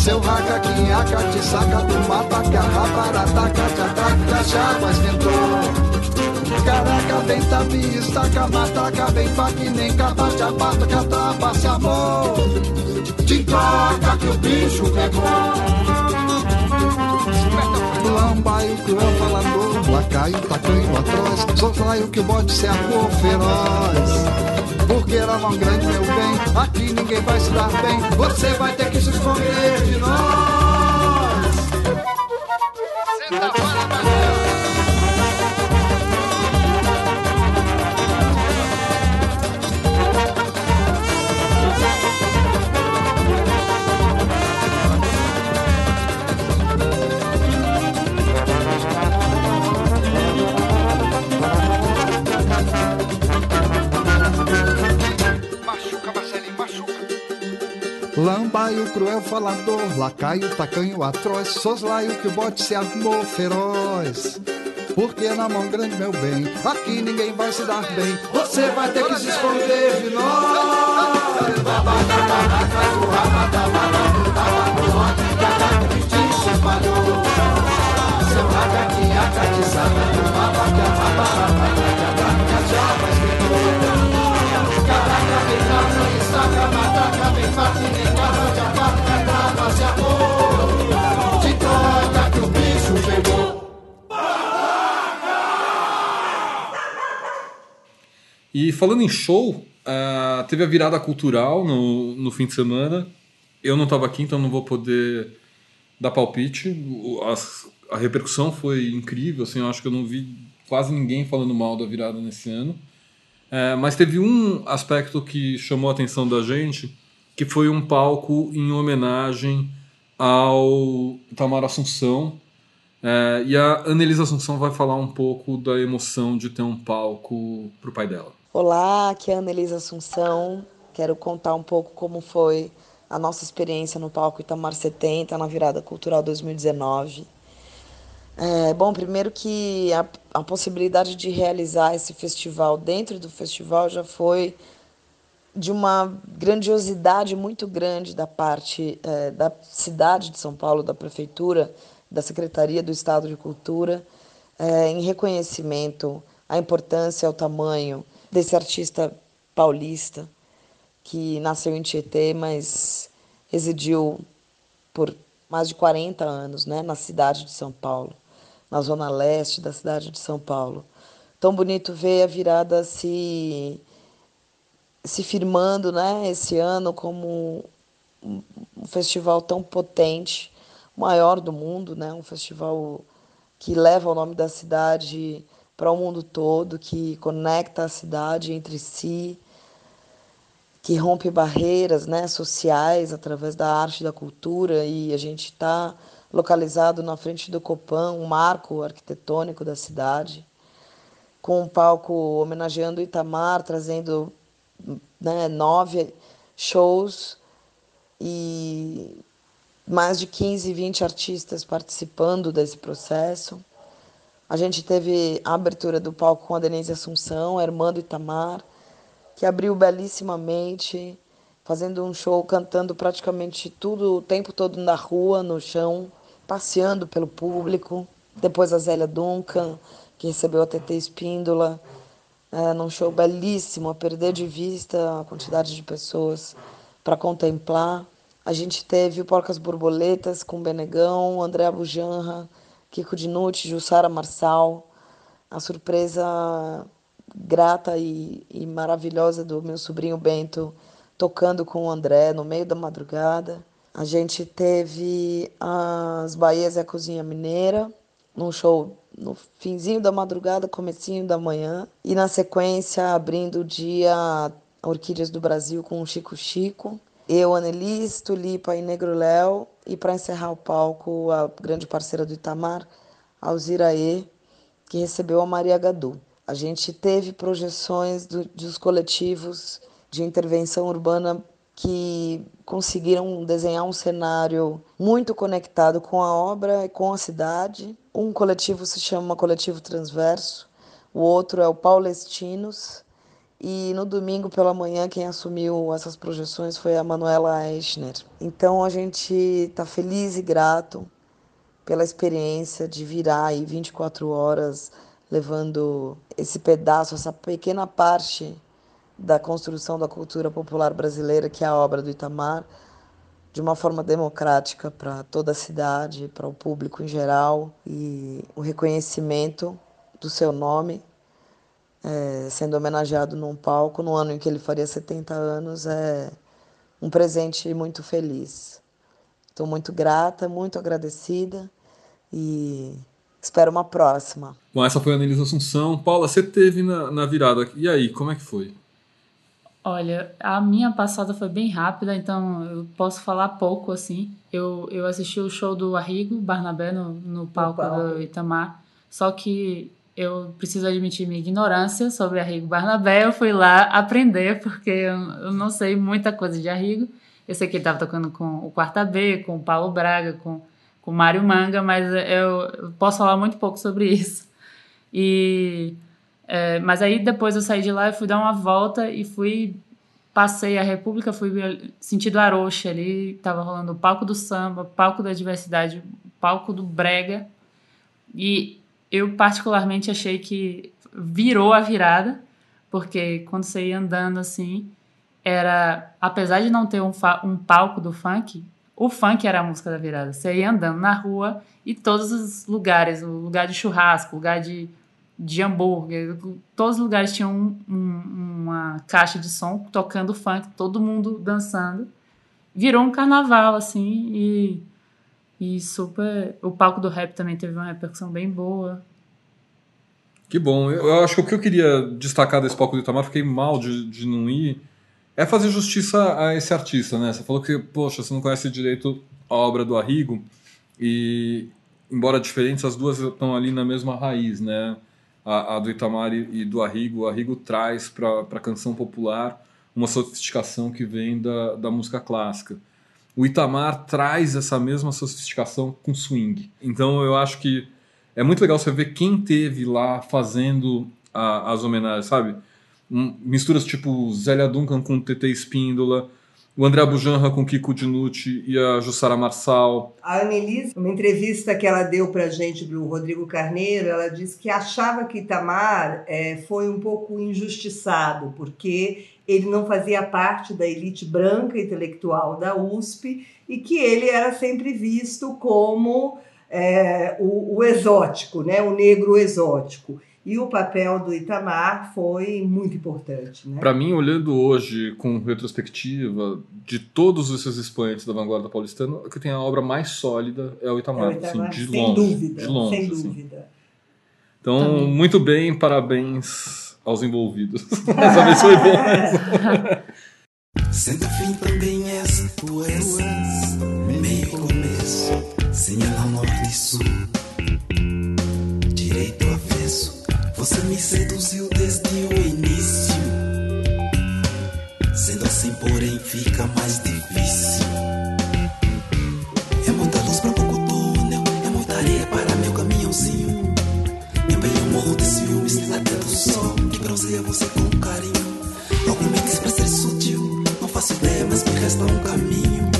Seu raca, quinhaca, te saca do mapa, que a rapara ataca, te ataca, que a chapa esquentou. Caraca, vem tabi, estaca, mataca, vem pá que nem capa, chapata, catapa, se amor. Te toca que o bicho pegou. Lambaio, cruel, falador, lacaio, tacanho, atroz, soslaio que o bode se armou feroz. Porque era mão grande, meu bem, aqui ninguém vai se dar bem, você vai ter que se esconder de nós. Lambaio, cruel falador, lacaio, tacanho, atroz, soslaio que o bote se armou feroz. Porque na mão grande, meu bem, aqui ninguém vai se dar bem, você vai ter que se esconder de nós. E falando em show, ah, teve a virada cultural no, no fim de semana. Eu não estava aqui, então não vou poder dar palpite. O- as- a repercussão foi incrível, assim, eu acho que eu não vi quase ninguém falando mal da virada nesse ano. É, mas teve um aspecto que chamou a atenção da gente, que foi um palco em homenagem ao Itamar Assunção. É, e a Annelise Assunção vai falar um pouco da emoção de ter um palco pro pai dela. Olá, aqui é a Annelise Assunção. Quero contar um pouco como foi a nossa experiência no palco Itamar 70 na virada cultural 2019. É, bom, primeiro que a, a possibilidade de realizar esse festival dentro do festival já foi de uma grandiosidade muito grande da parte eh, da cidade de São Paulo, da prefeitura, da Secretaria do Estado de Cultura, eh, em reconhecimento à importância, ao tamanho desse artista paulista que nasceu em Tietê, mas residiu por mais de 40 anos né, na cidade de São Paulo, na zona leste da cidade de São Paulo. Tão bonito ver a virada se se firmando né, esse ano como um, festival tão potente, maior do mundo, né, um festival que leva o nome da cidade para o mundo todo, que conecta a cidade entre si, que rompe barreiras né, sociais através da arte e da cultura, e a gente está localizado na frente do Copan, um marco arquitetônico da cidade, com um palco homenageando Itamar, trazendo né, nove shows e mais de 15, 20 artistas participando desse processo. A gente teve a abertura do palco com a Denise Assunção, a irmã do Itamar, que abriu belíssimamente, fazendo um show, cantando praticamente tudo o tempo todo na rua, no chão, passeando pelo público. Depois a Zélia Duncan, que recebeu a TT Espíndola, é, num show belíssimo, a perder de vista a quantidade de pessoas para contemplar. A gente teve o Porcas Borboletas com Benegão, André Bujanra, Kiko Dinucci, Jussara Marçal. A surpresa grata e, e maravilhosa do meu sobrinho Bento tocando com o André no meio da madrugada. A gente teve as Bahias e a Cozinha Mineira, num show no finzinho da madrugada, comecinho da manhã. E na sequência, abrindo o dia, Orquídeas do Brasil com o Chico Chico. Eu, Anelis, Tulipa e Negro Léo. E para encerrar o palco, a grande parceira do Itamar, Alzira E, que recebeu a Maria Gadu. A gente teve projeções do, dos coletivos de intervenção urbana que conseguiram desenhar um cenário muito conectado com a obra e com a cidade. Um coletivo se chama Coletivo Transverso, o outro é o Paulestinos, e no domingo pela manhã quem assumiu essas projeções foi a Manuela Eichner. Então a gente está feliz e grato pela experiência de virar aí 24 horas levando esse pedaço, essa pequena parte da construção da cultura popular brasileira, que é a obra do Itamar, de uma forma democrática para toda a cidade, para o público em geral, e o reconhecimento do seu nome é, sendo homenageado num palco no ano em que ele faria 70 anos é um presente muito feliz. Estou muito grata, muito agradecida e espero uma próxima. Bom, essa foi a Anelisa Assunção. Paula, você teve na, na virada. E aí, como é que foi? Olha, a minha passada foi bem rápida, então eu posso falar pouco assim. Eu, eu assisti o show do Arrigo Barnabé no, no palco do Itamar, só que eu preciso admitir minha ignorância sobre Arrigo Barnabé. Eu fui lá aprender, porque eu, não sei muita coisa de Arrigo. Eu sei que ele estava tocando com o Quarta B, com o Paulo Braga, com com Mário Manga, mas eu posso falar muito pouco sobre isso. E é, mas aí depois eu saí de lá e fui dar uma volta e fui passei a República, fui sentido Arocha ali, tava rolando o palco do samba, palco da diversidade, palco do brega. E eu particularmente achei que virou a virada, porque quando você ia andando assim, era apesar de não ter um, um palco do funk, o funk era a música da virada. Você ia andando na rua e todos os lugares, o lugar de churrasco, o lugar de, de hambúrguer, todos os lugares tinham um, um, uma caixa de som tocando funk, todo mundo dançando. Virou um carnaval, assim, e, e super. O palco do rap também teve uma repercussão bem boa. Que bom. Eu, acho que o que eu queria destacar desse palco do Itamar, fiquei mal de, de não ir é fazer justiça a esse artista, né? Você falou que, poxa, você não conhece direito a obra do Arrigo e, embora diferentes, as duas estão ali na mesma raiz, né? A, a do Itamar e do Arrigo. O Arrigo traz para a canção popular uma sofisticação que vem da, da música clássica. O Itamar traz essa mesma sofisticação com swing. Então eu acho que é muito legal você ver quem teve lá fazendo a, as homenagens, sabe? misturas tipo Zélia Duncan com TT Espíndola, o André Bujanra com Kiko Dinucci e a Jussara Marçal. A Annelise, uma entrevista que ela deu para gente do Rodrigo Carneiro, ela disse que achava que Itamar é, foi um pouco injustiçado, porque ele não fazia parte da elite branca intelectual da USP e que ele era sempre visto como é, o, o exótico, né? o negro exótico. E o papel do Itamar foi muito importante. Né? Para mim, olhando hoje com retrospectiva de todos esses expoentes da vanguarda paulistana, o que tem a obra mais sólida é o Itamar, é o Itamar assim, de sem longe. Dúvida, de longe, sem assim. dúvida. Então, também. muito bem, parabéns aos envolvidos. Essa vez foi bom. Sendo fim também és, és, meio começo, señala norte e sul, direito avesso. Você me seduziu desde o início. Sendo assim, porém, fica mais difícil. Bronzeia você com carinho. Logo me diz pra ser sutil, não faço ideia, mas me resta um caminho.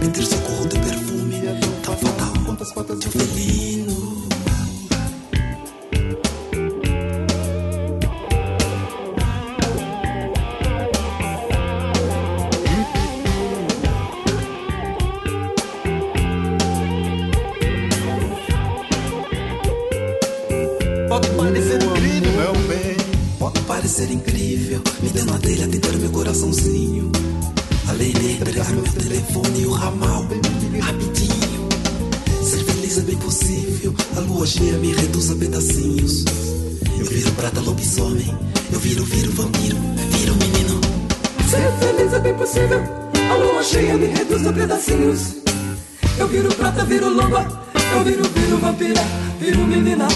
Entre socorro teu perfume, tão fatal, teu felino. Parecer incrível, me dando a telha, tentando meu coraçãozinho. A lei negra, meu telefone e o ramal, rapidinho. Ser feliz é bem possível, a lua cheia me reduz a pedacinhos. Eu viro prata lobisomem, eu viro, viro vampiro, viro menino. Ser feliz é bem possível, a lua cheia me reduz a pedacinhos. Eu viro prata, viro loba, eu viro, viro vampira, viro menina.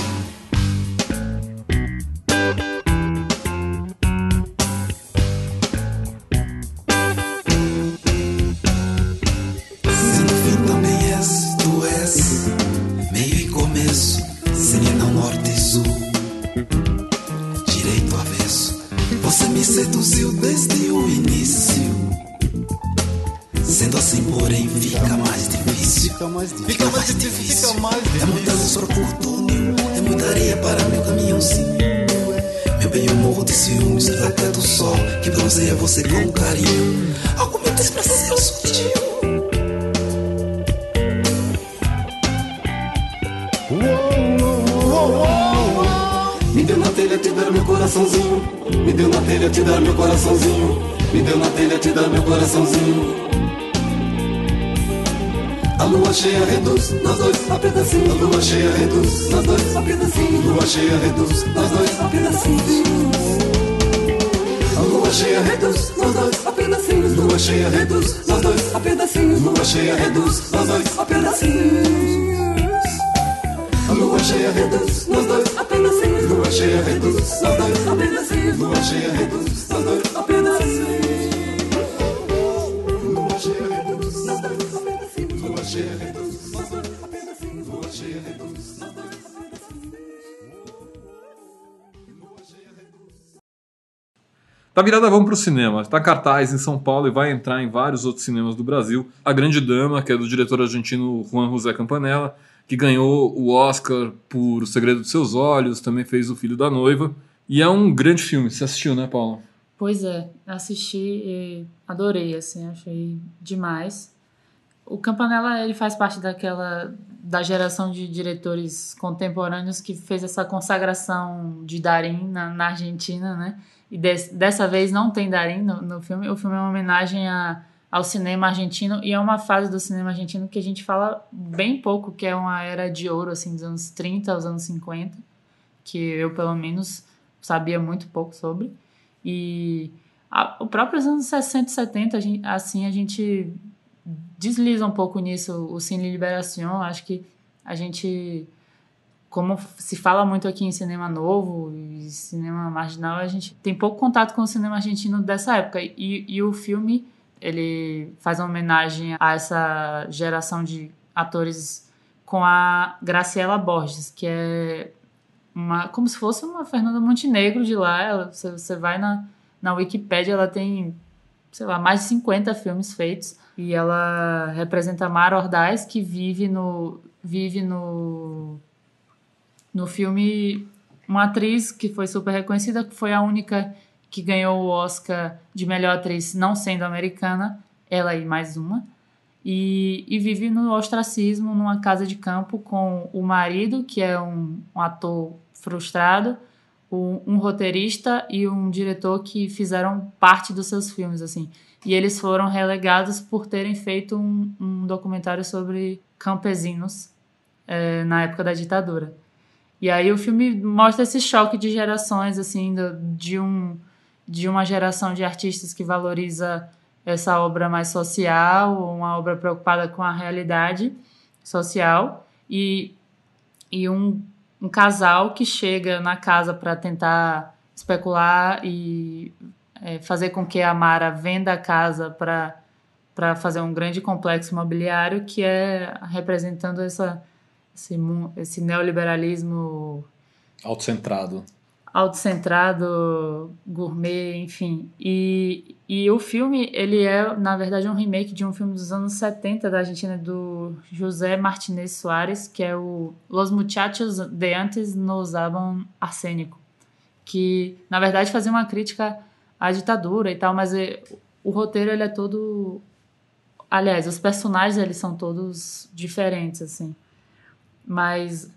Tá virada, vamos pro cinema. Tá cartaz em São Paulo e vai entrar em vários outros cinemas do Brasil. A Grande Dama, que é do diretor argentino Juan José Campanella, que ganhou o Oscar por O Segredo dos Seus Olhos, também fez O Filho da Noiva. E é um grande filme. Você assistiu, né, Paula? Pois é, assisti e adorei, assim, achei demais. O Campanella, ele faz parte daquela da geração de diretores contemporâneos que fez essa consagração de Darim na, na Argentina, né? E des, dessa vez não tem Darim no, no filme. O filme é uma homenagem a, ao cinema argentino e é uma fase do cinema argentino que a gente fala bem pouco, que é uma era de ouro, assim, dos anos 30 aos anos 50, que eu, pelo menos, sabia muito pouco sobre. E a, o próprio anos 60 e 70, a gente, assim, a gente desliza um pouco nisso o Cine Liberação. Acho que a gente, como se fala muito aqui em cinema novo e cinema marginal, a gente tem pouco contato com o cinema argentino dessa época. E, e o filme, ele faz uma homenagem a essa geração de atores com a Graciela Borges, que é uma, como se fosse uma Fernanda Montenegro de lá. Ela, você, você vai na, na Wikipédia, ela tem, sei lá, mais de 50 filmes feitos. E ela representa Mara Ordaz, que vive no, vive no, no filme uma atriz que foi super reconhecida, que foi a única que ganhou o Oscar de melhor atriz, não sendo americana, ela e mais uma. E, e vive no ostracismo numa casa de campo com o marido, que é um, um ator frustrado, um, um roteirista e um diretor que fizeram parte dos seus filmes, assim. E eles foram relegados por terem feito um, um documentário sobre campesinos é, na época da ditadura. E aí o filme mostra esse choque de gerações, assim, de, um, de uma geração de artistas que valoriza essa obra mais social, uma obra preocupada com a realidade social, e, e um, um casal que chega na casa para tentar especular e é, fazer com que a Mara venda a casa para fazer um grande complexo imobiliário que é representando essa, esse, esse neoliberalismo autocentrado autocentrado gourmet enfim e, e o filme ele é na verdade um remake de um filme dos anos 70 da Argentina do José Martinez Soares que é o Los Muchachos de Antes no usaban arsénico que na verdade fazia uma crítica a ditadura e tal, mas é, o roteiro ele é todo aliás, os personagens eles são todos diferentes assim. Mas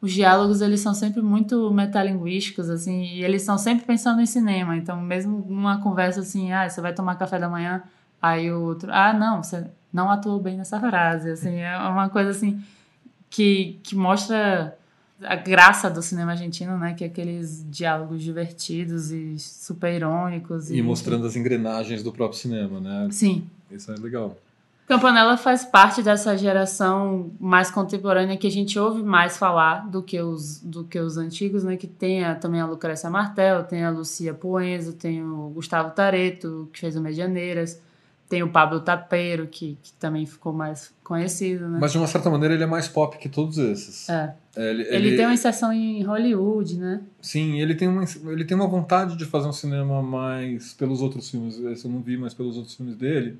os diálogos eles são sempre muito metalinguísticos assim, e eles estão sempre pensando em cinema. Então, mesmo uma conversa assim, ah, você vai tomar café da manhã, aí o outro, ah, não, você não atuou bem nessa frase, assim, é uma coisa assim que que mostra a graça do cinema argentino, né? Que é aqueles diálogos divertidos e super irônicos. E, e mostrando as engrenagens do próprio cinema, né? Sim. Isso é legal. Campanella faz parte dessa geração mais contemporânea que a gente ouve mais falar do que os, do que os antigos, né? Que tem a, também a Lucrécia Martel, tem a Lucia Puenzo, tem o Gustavo Tareto, que fez o Medianeiras, tem o Pablo Tapeiro, que, que também ficou mais conhecido, né? Mas de uma certa maneira ele é mais pop que todos esses. É. Ele, ele, ele, tem uma inserção em Hollywood, né? Sim, ele tem, uma, ele tem uma vontade de fazer um cinema mais pelos outros filmes. Esse eu não vi, mas pelos outros filmes dele.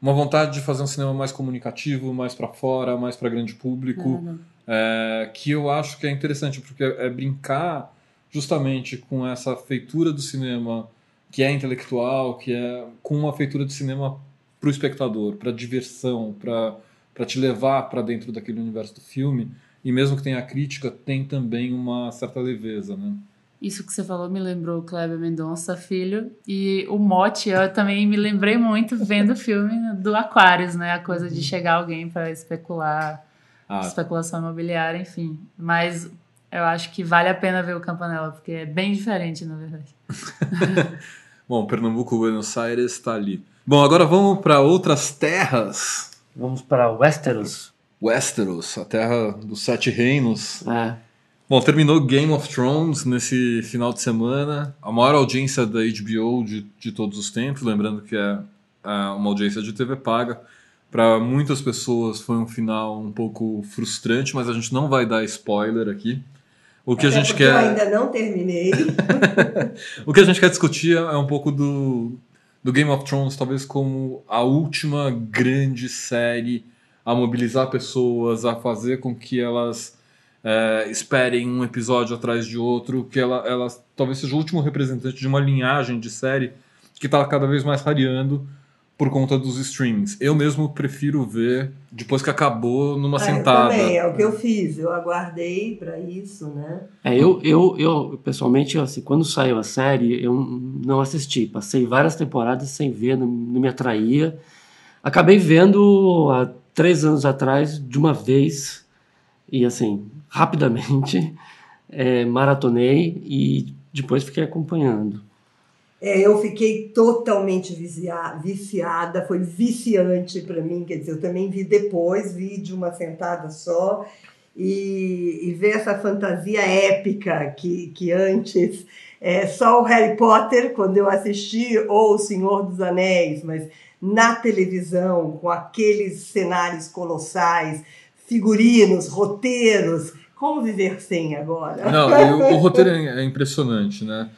Uma vontade de fazer um cinema mais comunicativo, mais para fora, mais para grande público. Uhum. É, que eu acho que é interessante, porque é brincar justamente com essa feitura do cinema que é intelectual, que é com uma feitura de cinema para o espectador, para diversão, para te levar para dentro daquele universo do filme. E mesmo que tenha crítica, tem também uma certa leveza, né? Isso que você falou me lembrou Kleber Mendonça Filho e o mote eu também me lembrei muito vendo o filme do Aquarius, né? A coisa de chegar alguém para especular, ah. especulação imobiliária, enfim. Mas eu acho que vale a pena ver o Campanella porque é bem diferente, na verdade. Bom, Pernambuco, Buenos Aires está ali. Bom, agora vamos para outras terras. Vamos para Westeros. Westeros, a terra dos sete reinos. É. Bom, terminou Game of Thrones nesse final de semana. A maior audiência da HBO de, de todos os tempos, lembrando que é, é uma audiência de TV paga. Para muitas pessoas foi um final um pouco frustrante, mas a gente não vai dar spoiler aqui. O que Até a gente quer. Eu ainda não terminei. o que a gente quer discutir é um pouco do, do Game of Thrones, talvez como a última grande série a mobilizar pessoas, a fazer com que elas é, esperem um episódio atrás de outro, que ela, ela talvez seja o último representante de uma linhagem de série que está cada vez mais rareando por conta dos streamings. Eu mesmo prefiro ver depois que acabou numa ah, sentada. Eu também, é o que eu fiz. Eu aguardei para isso, né? É, eu, eu, eu pessoalmente, assim, quando saiu a série, eu não assisti. Passei várias temporadas sem ver, não, não me atraía. Acabei vendo há três anos atrás, de uma vez, e assim, rapidamente é, maratonei e depois fiquei acompanhando. É, eu fiquei totalmente viciada, foi viciante para mim, quer dizer, eu também vi depois, vi de uma sentada só, e, e ver essa fantasia épica que, que antes é, só o Harry Potter, quando eu assisti, ou O Senhor dos Anéis, mas na televisão, com aqueles cenários colossais, figurinos, roteiros. Como viver sem agora? Não, o, o roteiro é, é impressionante, né?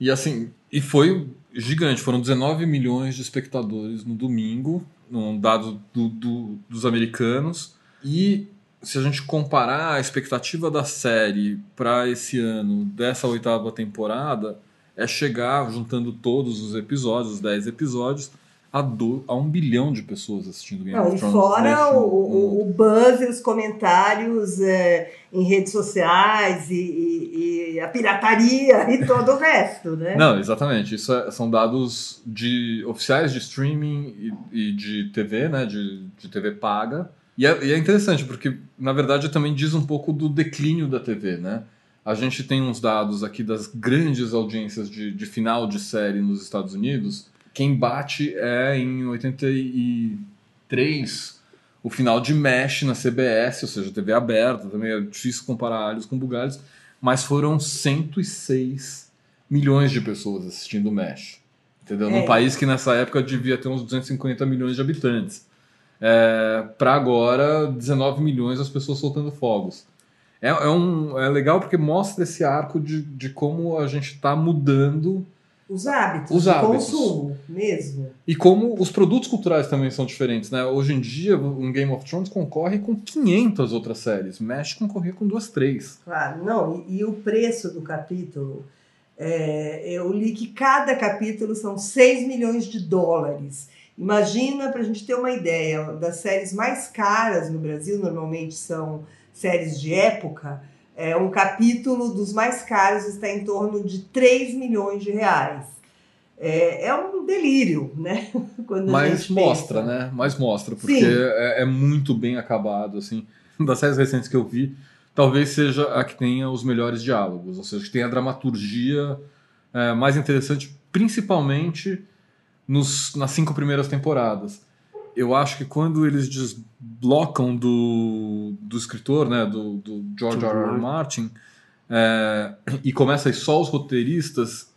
E assim, e foi gigante, foram 19 milhões de espectadores no domingo, num dado do, do, dos americanos. E se a gente comparar a expectativa da série para esse ano, dessa oitava temporada, é chegar, juntando todos os episódios, os 10 episódios, a, do, a um bilhão de pessoas assistindo Game Não, of Thrones. E fora o, o, o, buzz e os comentários é, em redes sociais e, e, e, a pirataria e todo o resto, né? Não, exatamente. Isso é, são dados de oficiais de streaming e, e de TV, né? De, de TV paga. E é, e é interessante, porque, na verdade, também diz um pouco do declínio da TV, né? A gente tem uns dados aqui das grandes audiências de, de final de série nos Estados Unidos, quem bate é em 83 o final de Mesh na CBS, ou seja, TV aberta, também é difícil comparar alhos com bugalhos, mas foram 106 milhões de pessoas assistindo Mesh. Entendeu? É. Num país que nessa época devia ter uns 250 milhões de habitantes. É, para agora, 19 milhões as pessoas soltando fogos. É, é, um, é legal porque mostra esse arco de, de como a gente está mudando os hábitos os de hábitos. consumo mesmo. E como os produtos culturais também são diferentes, né? Hoje em dia, um Game of Thrones concorre com 500 outras séries. Mexe concorrer com duas, três. Claro, não. E, e o preço do capítulo, é, eu li que cada capítulo são 6 milhões de dólares. Imagina, para a gente ter uma ideia, das séries mais caras no Brasil, normalmente são séries de época, é, um capítulo dos mais caros está em torno de 3 milhões de reais. É, é um delírio, né? Quando Mas mostra, pensa. né? Mas mostra, porque é, é, muito bem acabado, assim. Das séries recentes que eu vi, talvez seja a que tenha os melhores diálogos, ou seja, que tenha a dramaturgia é, mais interessante, principalmente nos, nas cinco primeiras temporadas eu acho que quando eles desblocam do, do escritor, né, do, do George R. R. Martin, é, e começa aí só os roteiristas,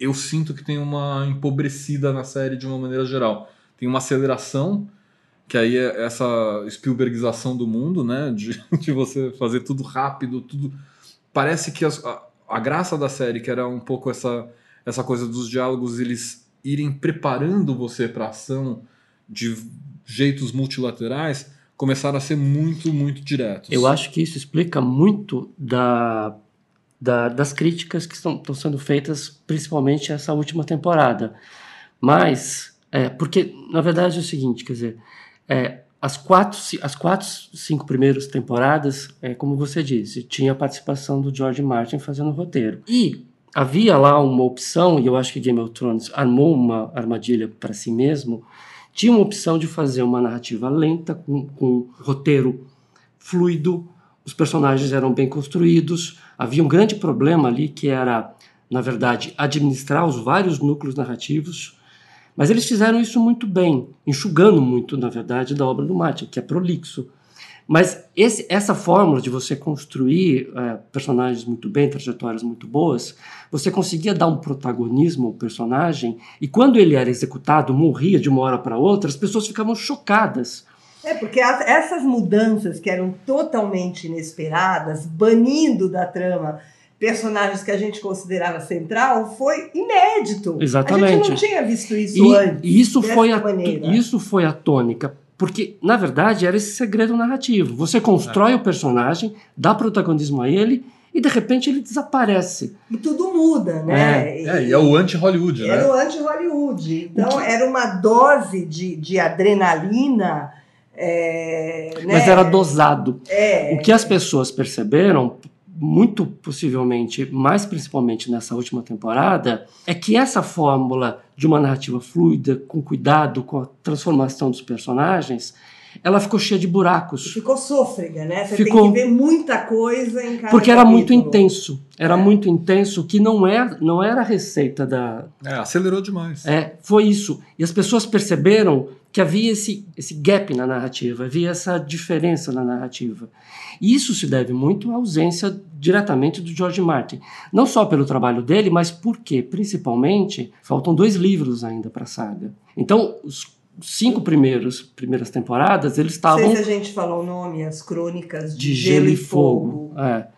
eu sinto que tem uma empobrecida na série de uma maneira geral. Tem uma aceleração, que aí é essa Spielbergização do mundo, né, de, de você fazer tudo rápido, tudo... Parece que as, a, a graça da série, que era um pouco essa, essa coisa dos diálogos, eles irem preparando você para ação de jeitos multilaterais começaram a ser muito, muito diretos. Eu acho que isso explica muito da da, das críticas que estão, estão sendo feitas, principalmente essa última temporada. Mas, é, porque, na verdade, é o seguinte, quer dizer, é, as quatro, as quatro, cinco primeiras temporadas, é, como você disse, tinha a participação do George Martin fazendo o roteiro. E havia lá uma opção, e eu acho que Game of Thrones armou uma armadilha para si mesmo, tinha uma opção de fazer uma narrativa lenta, com, com roteiro fluido, os personagens eram bem construídos, havia um grande problema ali que era, na verdade, administrar os vários núcleos narrativos, mas eles fizeram isso muito bem, enxugando muito, na verdade, da obra do Martin, que é prolixo. Mas esse, essa fórmula de você construir é, personagens muito bem, trajetórias muito boas, você conseguia dar um protagonismo ao personagem e quando ele era executado, morria de uma hora para outra, as pessoas ficavam chocadas. É, porque as, essas mudanças que eram totalmente inesperadas, banindo da trama personagens que a gente considerava central, foi inédito. Exatamente. A gente não tinha visto isso e, antes. Isso foi, a, maneira. isso foi a tônica porque, na verdade, era esse segredo narrativo. Você constrói é. o personagem, dá protagonismo a ele e de repente ele desaparece. E tudo muda, né? É, é e é o anti-Hollywood, né? Era o anti-Hollywood. Então era uma dose de, de adrenalina. É, né? Mas era dosado. É. O que as pessoas perceberam, muito possivelmente, mais principalmente nessa última temporada, é que essa fórmula de uma narrativa fluida, com cuidado, com a transformação dos personagens, ela ficou cheia de buracos. Ficou sôfrega, né? Você ficou... tem que ver muita coisa em cada Porque era capítulo. muito intenso. Era é. muito intenso, que não era, não era a receita da... É, acelerou demais. É, foi isso. E as pessoas perceberam que havia esse, esse gap na narrativa, havia essa diferença na narrativa. E isso se deve muito à ausência diretamente do George Martin. Não só pelo trabalho dele, mas porque, principalmente, faltam dois livros ainda para a saga. Então, os cinco primeiros primeiras temporadas, eles estavam... Não sei se a gente falou o nome, as crônicas de, de Gelo, e Fogo. fogo. É.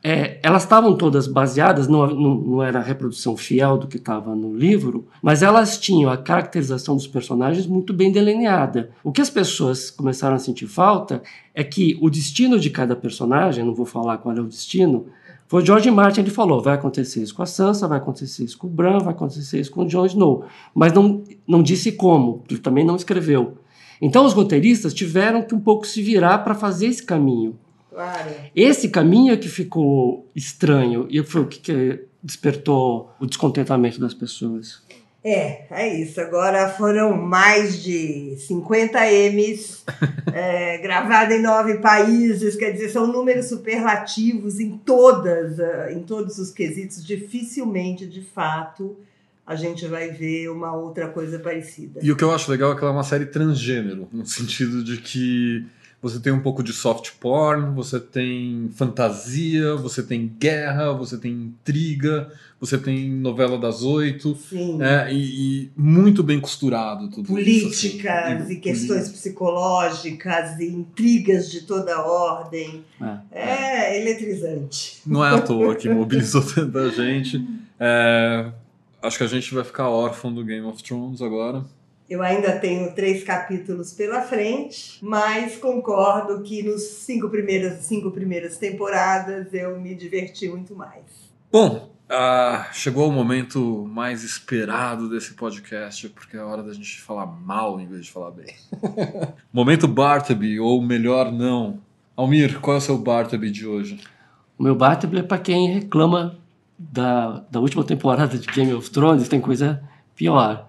É, elas estavam todas baseadas, não, não, não, era a reprodução fiel do que estava no livro, mas elas tinham a caracterização dos personagens muito bem delineada. O que as pessoas começaram a sentir falta é que o destino de cada personagem, não vou falar qual é o destino, foi o George Martin, ele falou, vai acontecer isso com a Sansa, vai acontecer isso com o Bran, vai acontecer isso com o Jon Snow, mas não, não disse como, ele também não escreveu. Então os roteiristas tiveram que um pouco se virar para fazer esse caminho. Claro. Esse caminho é que ficou estranho e foi o que despertou o descontentamento das pessoas. É, é isso. Agora foram mais de 50 M's é, gravados em nove países, quer dizer, são números superlativos em todas, eh, em todos os quesitos. Dificilmente, de fato, a gente vai ver uma outra coisa parecida. E o que eu acho legal é que ela é uma série transgênero, no sentido de que você tem um pouco de soft porn, você tem fantasia, você tem guerra, você tem intriga, você tem novela das oito. Sim. É, e, e muito bem costurado tudo Políticas isso. Assim. E, e questões psicológicas e intrigas de toda ordem. É, é, é eletrizante. Não é à toa que mobilizou tanta gente. É, acho que a gente vai ficar órfão do Game of Thrones agora. Eu ainda tenho três capítulos pela frente, mas concordo que nos cinco primeiras, cinco primeiras temporadas eu me diverti muito mais. Bom, ah, chegou o momento mais esperado desse podcast, porque é hora da gente falar mal em vez de falar bem. momento Bartleby, ou melhor, não. Almir, qual é o seu Bartleby de hoje? O meu Bartleby é para quem reclama da, da última temporada de Game of Thrones, tem coisa pior.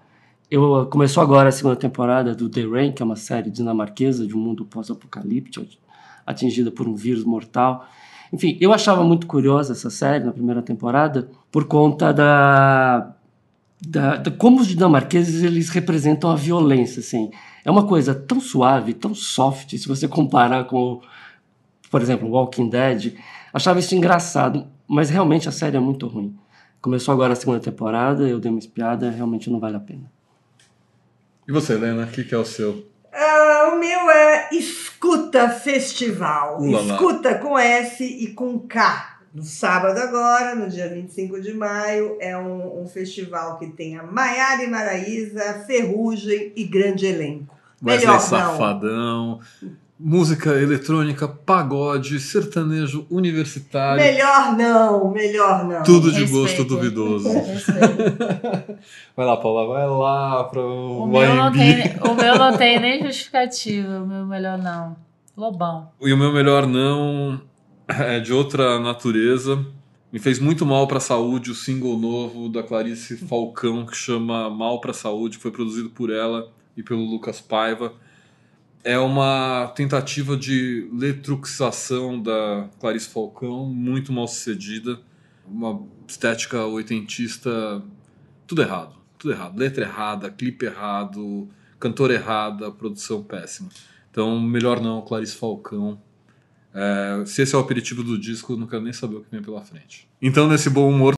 Eu começou agora a segunda temporada do The Rain, que é uma série dinamarquesa de um mundo pós-apocalíptico, atingida por um vírus mortal. Enfim, eu achava muito curiosa essa série na primeira temporada por conta da, da, da como os dinamarqueses eles representam a violência, assim. É uma coisa tão suave, tão soft, se você comparar com, por exemplo, Walking Dead. Achava isso engraçado, mas realmente a série é muito ruim. Começou agora a segunda temporada, eu dei uma espiada, realmente não vale a pena. E você, Helena, o que, que, é o seu? Uh, o meu é Escuta Festival. Ulala. Escuta com S e com K. No sábado agora, no dia 25 de maio, é um, um festival que tem a Maiara e Maraísa, Ferrugem e grande elenco. Wesley Melhor Safadão. Música eletrônica, pagode, sertanejo universitário. Melhor não, melhor não. Tudo de Respeito. gosto duvidoso. vai lá, Paula, vai lá para o, O meu, não tem, o meu não tem nem justificativa, o meu melhor não. Lobão. E o meu melhor não é de outra natureza. Me fez muito mal para a saúde o single novo da Clarice Falcão que chama Mal para a Saúde, foi produzido por ela e pelo Lucas Paiva. É uma tentativa de letruxização da Clarice Falcão, muito mal sucedida. Uma estética oitentista, tudo errado, tudo errado. Letra errada, clipe errado, cantor errada, produção péssima. Então, melhor não, Clarice Falcão. É, se esse é o aperitivo do disco, eu não quero nem saber o que vem pela frente. Então, nesse bom humor,